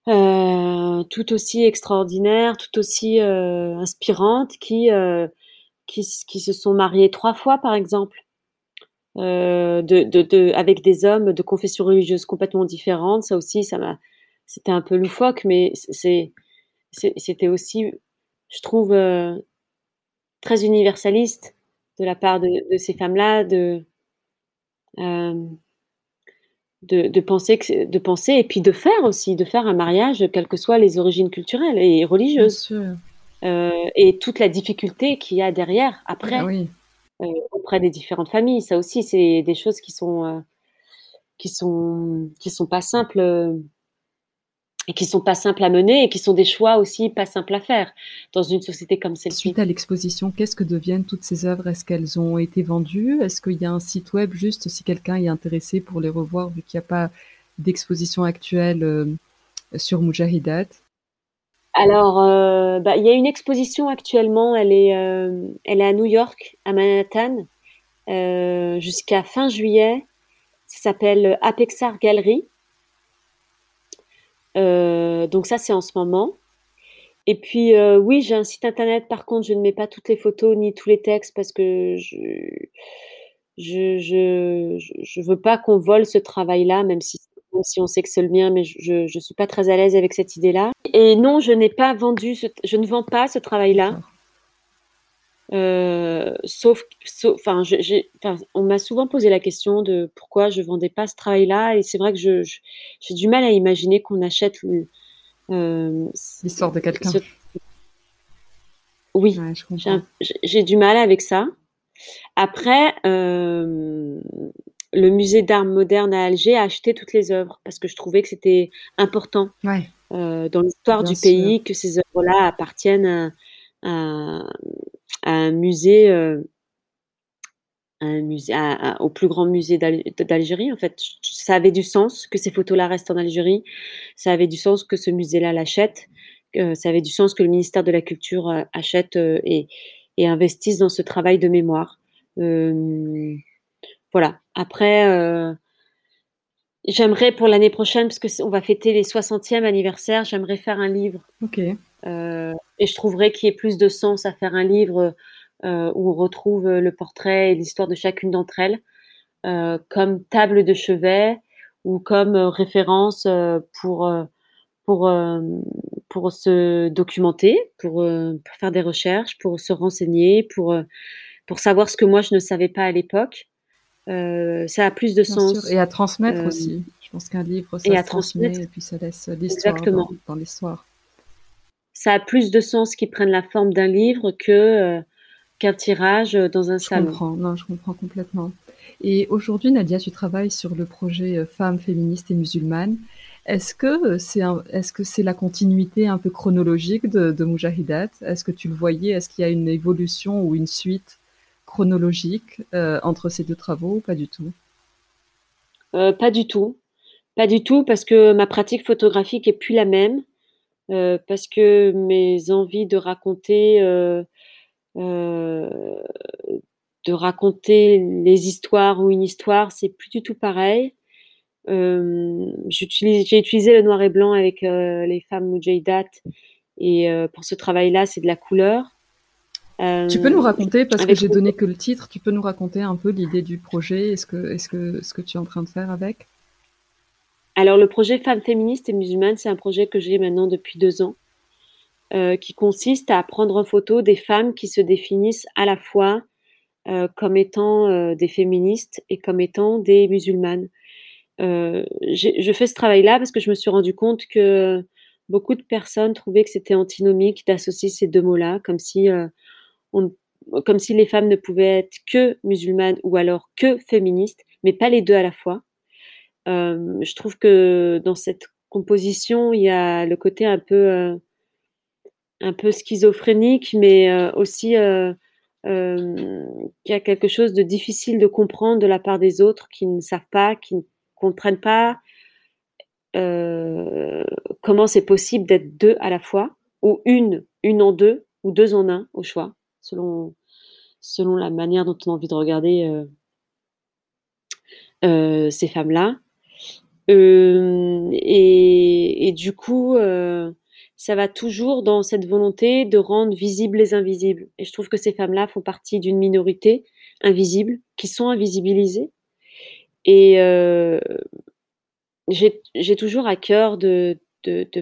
euh, tout aussi extraordinaires, tout aussi euh, inspirantes, qui, euh, qui qui se sont mariées trois fois, par exemple. Euh, de, de, de, avec des hommes de confession religieuse complètement différentes. Ça aussi, ça m'a, c'était un peu loufoque, mais c'est, c'était aussi, je trouve, euh, très universaliste de la part de, de ces femmes-là de, euh, de, de, penser que, de penser et puis de faire aussi, de faire un mariage, quelles que soient les origines culturelles et religieuses. Euh, et toute la difficulté qu'il y a derrière, après, ah oui. euh, auprès des différentes familles. Ça aussi, c'est des choses qui sont, qui sont, qui sont pas simples et qui sont pas simples à mener et qui sont des choix aussi pas simples à faire dans une société comme celle-ci. Suite à l'exposition, qu'est-ce que deviennent toutes ces œuvres? Est-ce qu'elles ont été vendues? Est-ce qu'il y a un site web juste si quelqu'un est intéressé pour les revoir vu qu'il n'y a pas d'exposition actuelle euh, sur Mujahidat Alors, euh, bah, il y a une exposition actuellement, elle est, euh, elle est à New York, à Manhattan, jusqu'à fin juillet. Ça s'appelle Apexar Gallery. Euh, donc ça, c'est en ce moment. Et puis, euh, oui, j'ai un site internet. Par contre, je ne mets pas toutes les photos ni tous les textes parce que je je je, je veux pas qu'on vole ce travail-là, même si si on sait que c'est le mien, mais je je suis pas très à l'aise avec cette idée-là. Et non, je n'ai pas vendu je ne vends pas ce travail-là. Euh, sauf, sauf, j'ai, on m'a souvent posé la question de pourquoi je vendais pas ce travail-là, et c'est vrai que je, je, j'ai du mal à imaginer qu'on achète euh, l'histoire de quelqu'un. Ce... Oui, ouais, j'ai, j'ai du mal avec ça. Après, euh, le musée d'art moderne à Alger a acheté toutes les œuvres parce que je trouvais que c'était important ouais. dans l'histoire du sûr. pays que ces œuvres-là appartiennent à, à, un musée, euh, au plus grand musée d'Algérie. En fait, ça avait du sens que ces photos-là restent en Algérie. Ça avait du sens que ce musée-là l'achète. Euh, ça avait du sens que le ministère de la Culture euh, achète et, investissent dans ce travail de mémoire. Voilà. Après, j'aimerais pour l'année prochaine, parce que on va fêter les 60e anniversaire, j'aimerais faire un livre. Euh, et je trouverais qu'il y ait plus de sens à faire un livre euh, où on retrouve le portrait et l'histoire de chacune d'entre elles, euh, comme table de chevet ou comme référence pour pour pour se documenter, pour, pour, faire des recherches, pour se renseigner, pour pour savoir ce que moi je ne savais pas à l'époque. Euh, ça a plus de sens. Et à transmettre euh, aussi. Je pense qu'un livre, ça et se transmet et puis ça laisse l'histoire dans, dans l'histoire. Ça a plus de sens qu'ils prennent la forme d'un livre que euh, qu'un tirage dans un je salon. Je comprends, non, je comprends complètement. Et aujourd'hui, Nadia, tu travailles sur le projet Femmes féministes et musulmanes. Est-ce que c'est est-ce que c'est la continuité un peu chronologique de, de Mujahidat Est-ce que tu le voyais? Est-ce qu'il y a une évolution ou une suite chronologique euh, entre ces deux travaux ou pas du tout? Euh, Pas du tout. Pas du tout parce que ma pratique photographique est plus la même. Euh, parce que mes envies de raconter de raconter les histoires ou une histoire, c'est plus du tout pareil. j'ai utilisé le noir et blanc avec les femmes mujahidat et pour ce travail-là, c'est de la couleur. Tu peux nous raconter, parce que j'ai donné que le titre, tu peux nous raconter un peu l'idée du projet et ce que, est -ce que, ce que tu es en train de faire avec? Alors, le projet Femmes féministes et musulmanes, c'est un projet que j'ai maintenant depuis deux ans, euh, qui consiste à prendre en photo des femmes qui se définissent à la fois euh, comme étant euh, des féministes et comme étant des musulmanes. je fais ce travail-là parce que je me suis rendu compte que beaucoup de personnes trouvaient que c'était antinomique d'associer ces deux mots-là, comme si comme si les femmes ne pouvaient être que musulmanes ou alors que féministes, mais pas les deux à la fois. Euh, je trouve que dans cette composition, il y a le côté un peu, euh, un peu schizophrénique, mais euh, aussi qu'il y a quelque chose de difficile de comprendre de la part des autres qui ne savent pas, qui ne comprennent pas comment c'est possible d'être deux à la fois, ou une, une en deux, ou deux en un au choix selon, selon la manière dont on a envie de regarder ces femmes-là. Euh, et, du coup, ça va toujours dans cette volonté de rendre visibles les invisibles. Et je trouve que ces femmes-là font partie d'une minorité invisible, qui sont invisibilisées. Et j'ai toujours à cœur de,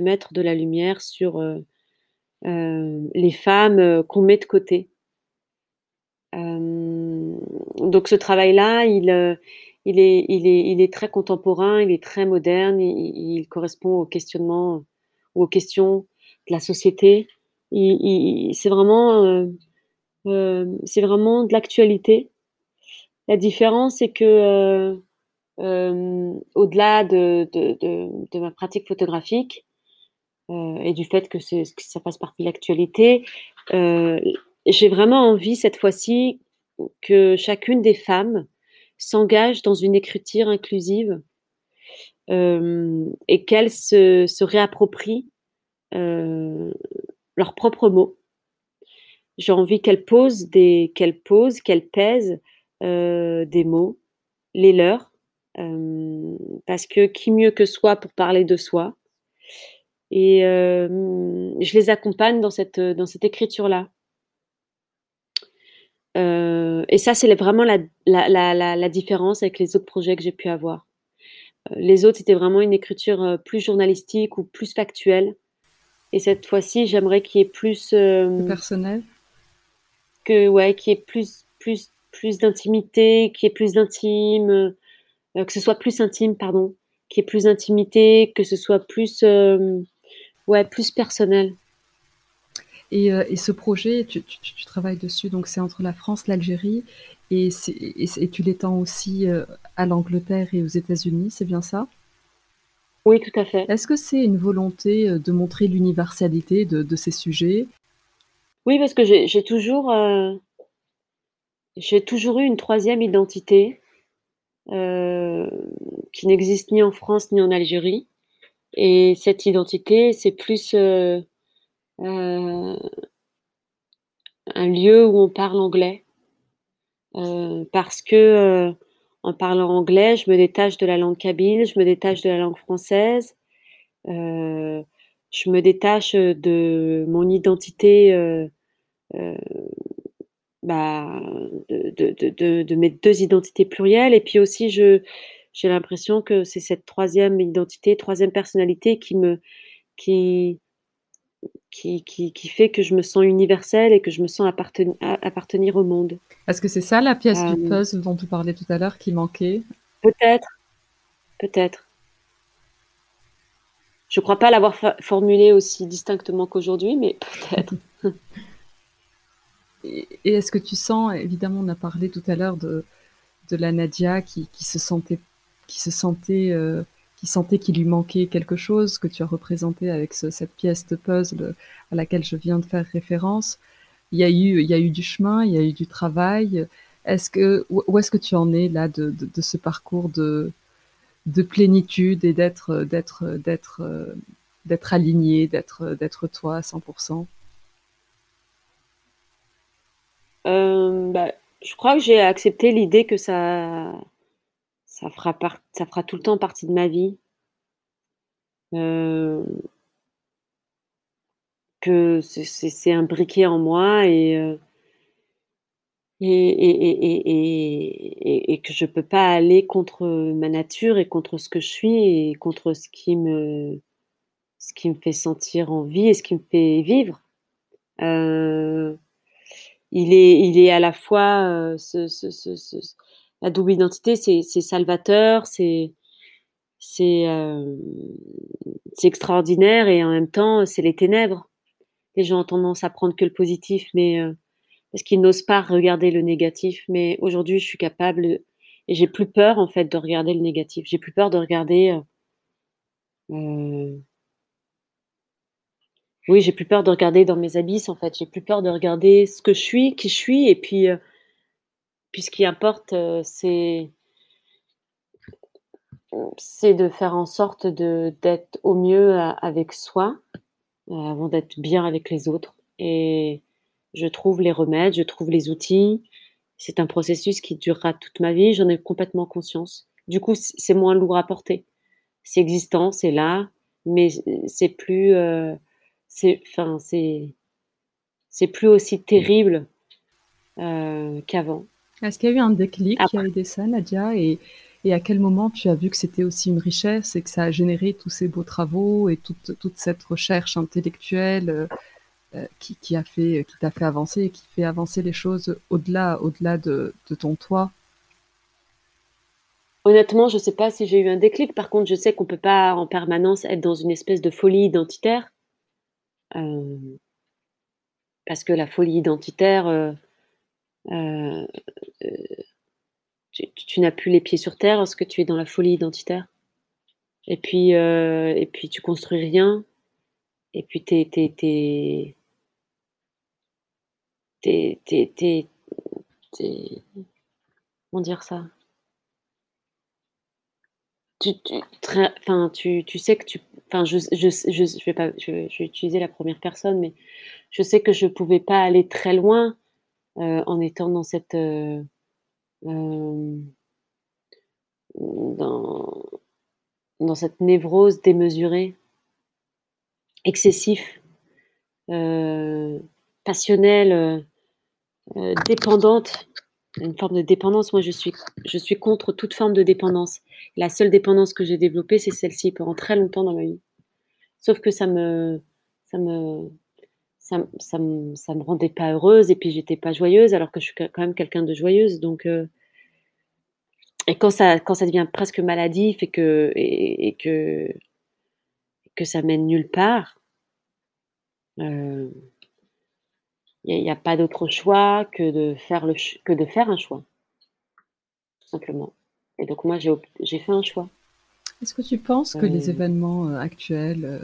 mettre de la lumière sur euh, les femmes qu'on met de côté. Euh, donc ce travail-là, il, euh, il, est, il, est, il est très contemporain, il est très moderne, il, correspond aux questionnements ou aux questions de la société. c'est vraiment, euh, euh, c'est vraiment de l'actualité. La différence, c'est que euh, au-delà de, de, de, ma pratique photographique et du fait que, que ça fasse partie de l'actualité, j'ai vraiment envie cette fois-ci que chacune des femmes s'engage dans une écriture inclusive euh, et qu'elles se, réapproprient euh, leurs propres mots. J'ai envie qu'elles posent des, qu'elles posent, qu'elles pèsent euh, des mots, les leurs, parce que qui mieux que soi pour parler de soi? Et je les accompagne dans cette, dans cette écriture-là. Euh, et ça, c'est vraiment la, la, la, la, différence avec les autres projets que j'ai pu avoir. Euh, les autres, c'était vraiment une écriture euh, plus journalistique ou plus factuelle. Et cette fois-ci, j'aimerais qu'il y ait plus... personnel que, Ouais, qu'il y ait plus, plus, plus d'intimité, qu'il y ait plus d'intime, que ce soit plus intime, pardon, qu'il y ait plus d'intimité, que ce soit plus... ouais, plus personnel. Euh, et, ce projet, tu, travailles dessus, donc c'est entre la France, l'Algérie, et, et, tu l'étends aussi euh, à l'Angleterre et aux États-Unis, c'est bien ça? Oui, tout à fait. Est-ce que c'est une volonté euh, de montrer l'universalité de, ces sujets? Oui, parce que j'ai toujours, j'ai toujours eu une troisième identité qui n'existe ni en France ni en Algérie. Et cette identité, c'est plus euh, un lieu où on parle anglais. parce que en parlant anglais, je me détache de la langue kabyle, je me détache de la langue française, je me détache de mon identité bah, de, mes deux identités plurielles. Et puis aussi, je, j'ai l'impression que c'est cette troisième identité, troisième personnalité qui me, qui, qui, qui, fait que je me sens universelle et que je me sens appartenir, appartenir au monde. Est-ce que c'est ça la pièce du euh, puzzle dont tu parlais tout à l'heure qui manquait? Peut-être, peut-être. Je ne crois pas l'avoir formulé aussi distinctement qu'aujourd'hui, mais peut-être. Et, est-ce que tu sens, évidemment, on a parlé tout à l'heure de, de la Nadia qui, qui se sentait, qui se sentait, euh, qui sentait qu'il lui manquait quelque chose que tu as représenté avec cette pièce de puzzle à laquelle je viens de faire référence. Il y a eu, il y a eu du chemin, il y a eu du travail. Est-ce que, où est-ce que tu en es là de, ce parcours de, de plénitude et d'être, d'être, d'être, d'être aligné, d'être, d'être toi à 100%? Euh, bah, je crois que j'ai accepté l'idée que ça ça fera ça fera tout le temps partie de ma vie. Euh que c'est imbriqué en moi et euh et et et et que je peux pas aller contre, ma nature et contre ce que je suis et contre ce qui me ce qui me fait sentir en vie et ce qui me fait vivre. Heu il est, il est à la fois euh, ce, ce, ce, la double identité, c'est salvateur, c'est c'est euh, extraordinaire et en même temps c'est les ténèbres. Les gens ont tendance à prendre que le positif, mais euh, parce qu'ils n'osent pas regarder le négatif. Mais aujourd'hui, je suis capable et j'ai plus peur en fait de regarder le négatif. J'ai plus peur de regarder euh, oui, j'ai plus peur de regarder dans mes abysses, en fait. J'ai plus peur de regarder ce que je suis, qui je suis et puis, euh, puis ce qui importe, euh, c'est de faire en sorte d'être au mieux avec soi, euh, avant d'être bien avec les autres et je trouve les remèdes, je trouve les outils. C'est un processus qui durera toute ma vie, j'en ai complètement conscience. Du coup, c'est moins lourd à porter. C'est existant, c'est là, mais c'est plus, enfin c'est plus aussi terrible euh, qu'avant. Est-ce qu'il y a eu un déclic qui a aidé ça, Nadia et, et à quel moment tu as vu que c'était aussi une richesse et que ça a généré tous ces beaux travaux et toute, toute cette recherche intellectuelle euh, qui, qui, a fait qui t'a fait avancer et qui fait avancer les choses au-delà au-delà de, de ton toit Honnêtement, je ne sais pas si j'ai eu un déclic. Par contre, je sais qu'on peut pas en permanence être dans une espèce de folie identitaire. Euh, parce que la folie identitaire, euh, euh, tu, n'as plus les pieds sur terre lorsque tu es dans la folie identitaire? Et puis, et puis tu construis rien. Et puis t'es, t'es, t'es, t'es, comment dire ça? Tu, tu, enfin, tu, tu sais que tu enfin, je, je, je, vais pas, je, vais utiliser la première personne, mais je sais que je pouvais pas aller très loin euh, en étant dans cette, euh, euh, dans, cette névrose démesurée, excessif, passionnelle, dépendante une forme de dépendance. Moi, je suis, je suis contre toute forme de dépendance. La seule dépendance que j'ai développée, c'est celle-ci pendant très longtemps dans ma vie. Sauf que ça me, ça me, ça, ça, me, ça me rendait pas heureuse et puis j'étais pas joyeuse alors que je suis quand même quelqu'un de joyeuse. Donc, euh, et quand ça, quand ça devient presque maladif et que, et, que, que ça mène nulle part, euh, il n'y a, pas d'autre choix que de, faire le que de faire un choix, tout simplement. Et donc moi, j'ai fait un choix. Est-ce que tu penses que les euh. événements euh, actuels, euh,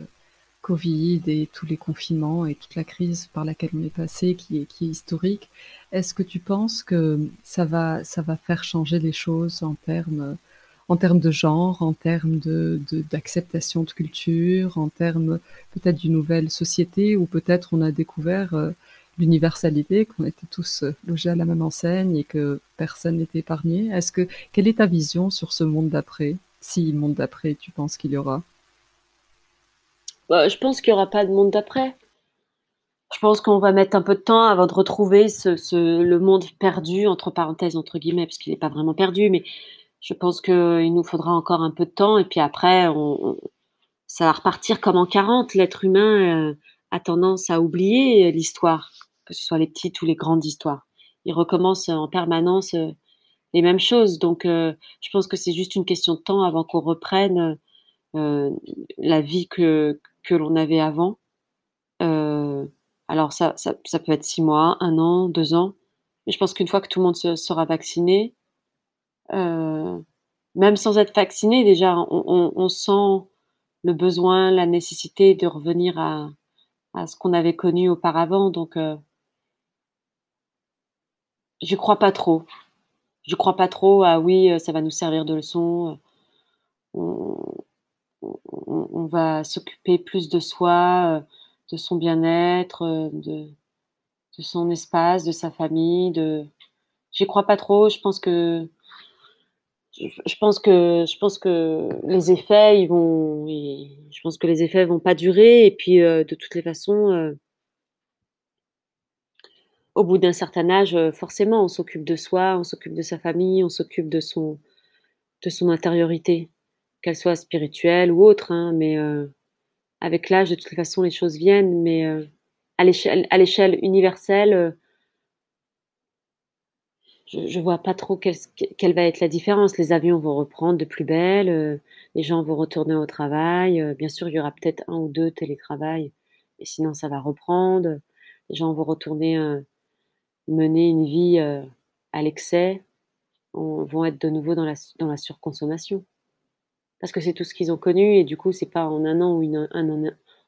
Covid et tous les confinements et toute la crise par laquelle on est passé, qui est, qui est historique, est-ce que tu penses que ça va, ça va faire changer les choses en termes, en termes de genre, en termes de, d'acceptation de, culture, en termes peut-être d'une nouvelle société, ou peut-être on a découvert l'universalité, qu'on était tous logés à la même enseigne et que personne n'était épargné? Est-ce que quelle est ta vision sur ce monde d'après? Si monde d'après, tu penses qu'il y aura? Bah, Je pense qu'il n'y aura pas de monde d'après. Je pense qu'on va mettre un peu de temps avant de retrouver le monde perdu, entre parenthèses, entre guillemets, parce qu'il n'est pas vraiment perdu, mais je pense qu'il nous faudra encore un peu de temps, et puis après, ça va repartir comme en 40. L'être humain euh, a tendance à oublier l'histoire, que ce soit les petites ou les grandes histoires. Il recommence en permanence euh, les mêmes choses, donc euh, je pense que c'est juste une question de temps avant qu'on reprenne la vie que, que l'on avait avant. Alors ça, ça, peut être six mois, un an, deux ans. Mais je pense qu'une fois que tout le monde se, sera vacciné, euh, même sans être vacciné, déjà, on, sent le besoin, la nécessité de revenir à, ce qu'on avait connu auparavant. Donc, euh, je crois pas trop. Je crois pas trop à oui, euh, ça va nous servir de leçon. On, on va s'occuper plus de soi. Euh, de son bien-être, euh, de, son espace, de sa famille. De... J'y crois pas trop. Je pense que je pense que je pense que les effets ils vont je pense que les effets vont pas durer et puis euh, de toutes les façons au bout d'un certain âge forcément on s'occupe de soi on s'occupe de sa famille on s'occupe de son de son intériorité qu'elle soit spirituelle ou autre hein, mais avec l'âge, de toute façon, les choses viennent, mais euh, à l'échelle universelle, euh, je ne vois pas trop quelle, va être la différence. Les avions vont reprendre de plus belle, euh, les gens vont retourner au travail. bien sûr, il y aura peut-être un ou deux télétravail, mais sinon, ça va reprendre. Les gens vont retourner mener une vie à l'excès, vont être de nouveau dans la surconsommation parce que c'est tout ce qu'ils ont connu et du coup c'est pas en un an ou une, un,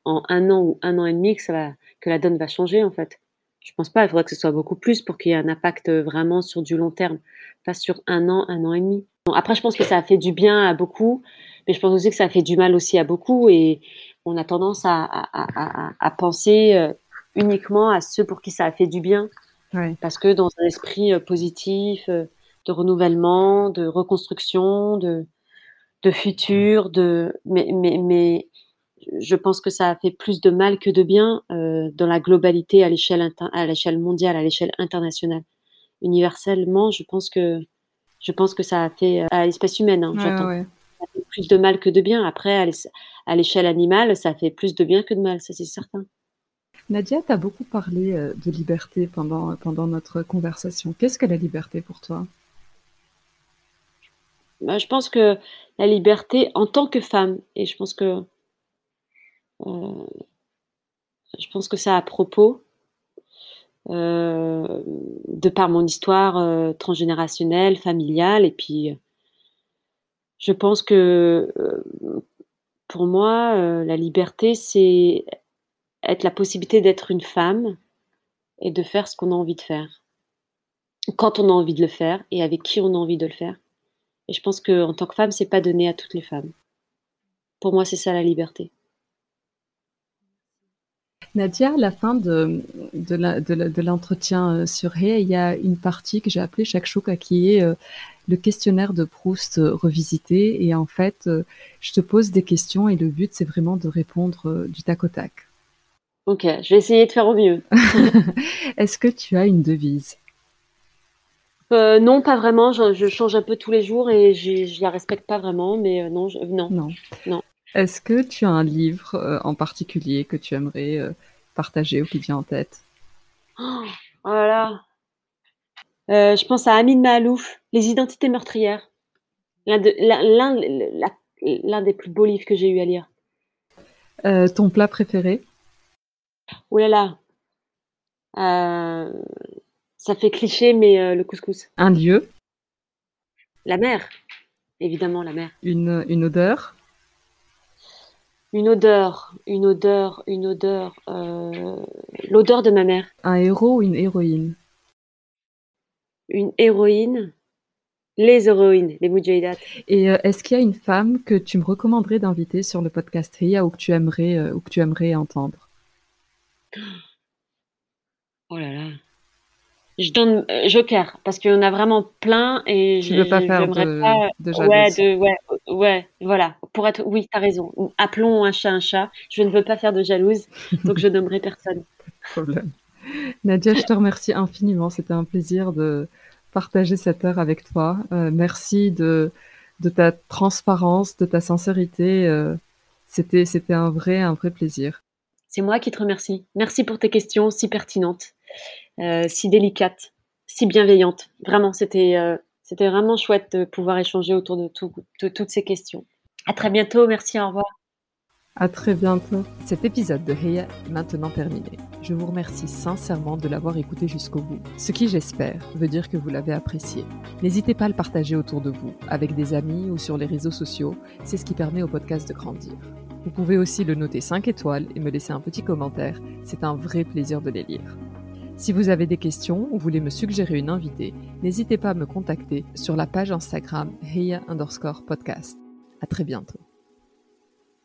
en un an ou un an et demi que ça va que la donne va changer en fait. Je pense pas, il faudrait que ce soit beaucoup plus pour qu'il y ait un impact vraiment sur du long terme, pas sur un an, un an et demi. Bon, après, je pense que ça a fait du bien à beaucoup, mais je pense aussi que ça a fait du mal aussi à beaucoup et on a tendance à, à, à, à penser euh, uniquement à ceux pour qui ça a fait du bien. Ouais. Parce que dans un esprit euh, positif, euh, de renouvellement, de reconstruction, de, de futur, de mais, mais, mais je pense que ça a fait plus de mal que de bien euh, dans la globalité à l'échelle à l'échelle mondiale, à l'échelle internationale, universellement. Je pense que je pense que ça a fait euh, à l'espèce humaine. Hein, ouais, Ça fait plus de mal que de bien. Après, à l'échelle animale, ça fait plus de bien que de mal, ça c'est certain. Nadia, tu as beaucoup parlé euh, de liberté pendant, pendant notre conversation. Qu'est-ce que la liberté pour toi? Bah, Je pense que la liberté en tant que femme. Et je pense que euh, je pense que ça à propos euh, de par mon histoire euh, transgénérationnelle, familiale, et puis je pense que pour moi, la liberté, c'est être la possibilité d'être une femme et de faire ce qu'on a envie de faire, quand on a envie de le faire et avec qui on a envie de le faire. Et je pense qu'en tant que femme, c'est pas donné à toutes les femmes. Pour moi, c'est ça la liberté. Nadia, à la fin de, de l'entretien euh, sur Hey, il y a une partie que j'ai appelée chaque chouk qui est euh, le questionnaire de Proust euh, revisité. Et en fait, je te pose des questions et le but, c'est vraiment de répondre du tac au tac. Ok, je vais essayer de faire au mieux. Est-ce que tu as une devise? Euh, non, pas vraiment. Je, change un peu tous les jours et je la respecte pas vraiment. Mais euh, non, non, non, non. Est-ce que tu as un livre euh, en particulier que tu aimerais partager ou qui vient en tête? Oh, Voilà. je pense à Amin Mahalouf, Les identités meurtrières. L'un des plus beaux livres que j'ai eu à lire. ton plat préféré? Oh là là. Ça fait cliché, mais euh, le couscous. Un lieu La mer. Évidemment, la mer. Une, une odeur Une odeur, une odeur, une odeur. Euh, l'odeur de ma mère. Un héros ou une héroïne? Une héroïne les héroïnes, les Moudjahidat. Et euh, est-ce qu'il y a une femme que tu me recommanderais d'inviter sur le podcast Ria ou que tu aimerais, ou que tu aimerais entendre? Oh là là. Je donne euh, Joker parce en a vraiment plein et je ne veux pas faire de, de Ouais, ouais, ouais, voilà. Pour être, oui, tu as raison. Appelons un chat un chat. Je ne veux pas faire de jalouse, donc je nommerai personne. Problème. Nadia, je te remercie infiniment. C'était un plaisir de partager cette heure avec toi. Euh, merci de, de ta transparence, de ta sincérité. Euh, c'était, c'était un vrai, un vrai plaisir. C'est moi qui te remercie. Merci pour tes questions si pertinentes. Euh, si délicate, si bienveillante. Vraiment, c'était euh, c'était vraiment chouette de pouvoir échanger autour de, de toutes ces questions. À très bientôt, merci, au revoir. À très bientôt. Cet épisode de Heya est maintenant terminé. Je vous remercie sincèrement de l'avoir écouté jusqu'au bout, ce qui j'espère veut dire que vous l'avez apprécié. N'hésitez pas à le partager autour de vous, avec des amis ou sur les réseaux sociaux, c'est ce qui permet au podcast de grandir. Vous pouvez aussi le noter 5 étoiles et me laisser un petit commentaire, c'est un vrai plaisir de les lire. Si vous avez des questions ou voulez me suggérer une invitée, n'hésitez pas à me contacter sur la page Instagram Heya underscore podcast. À très bientôt.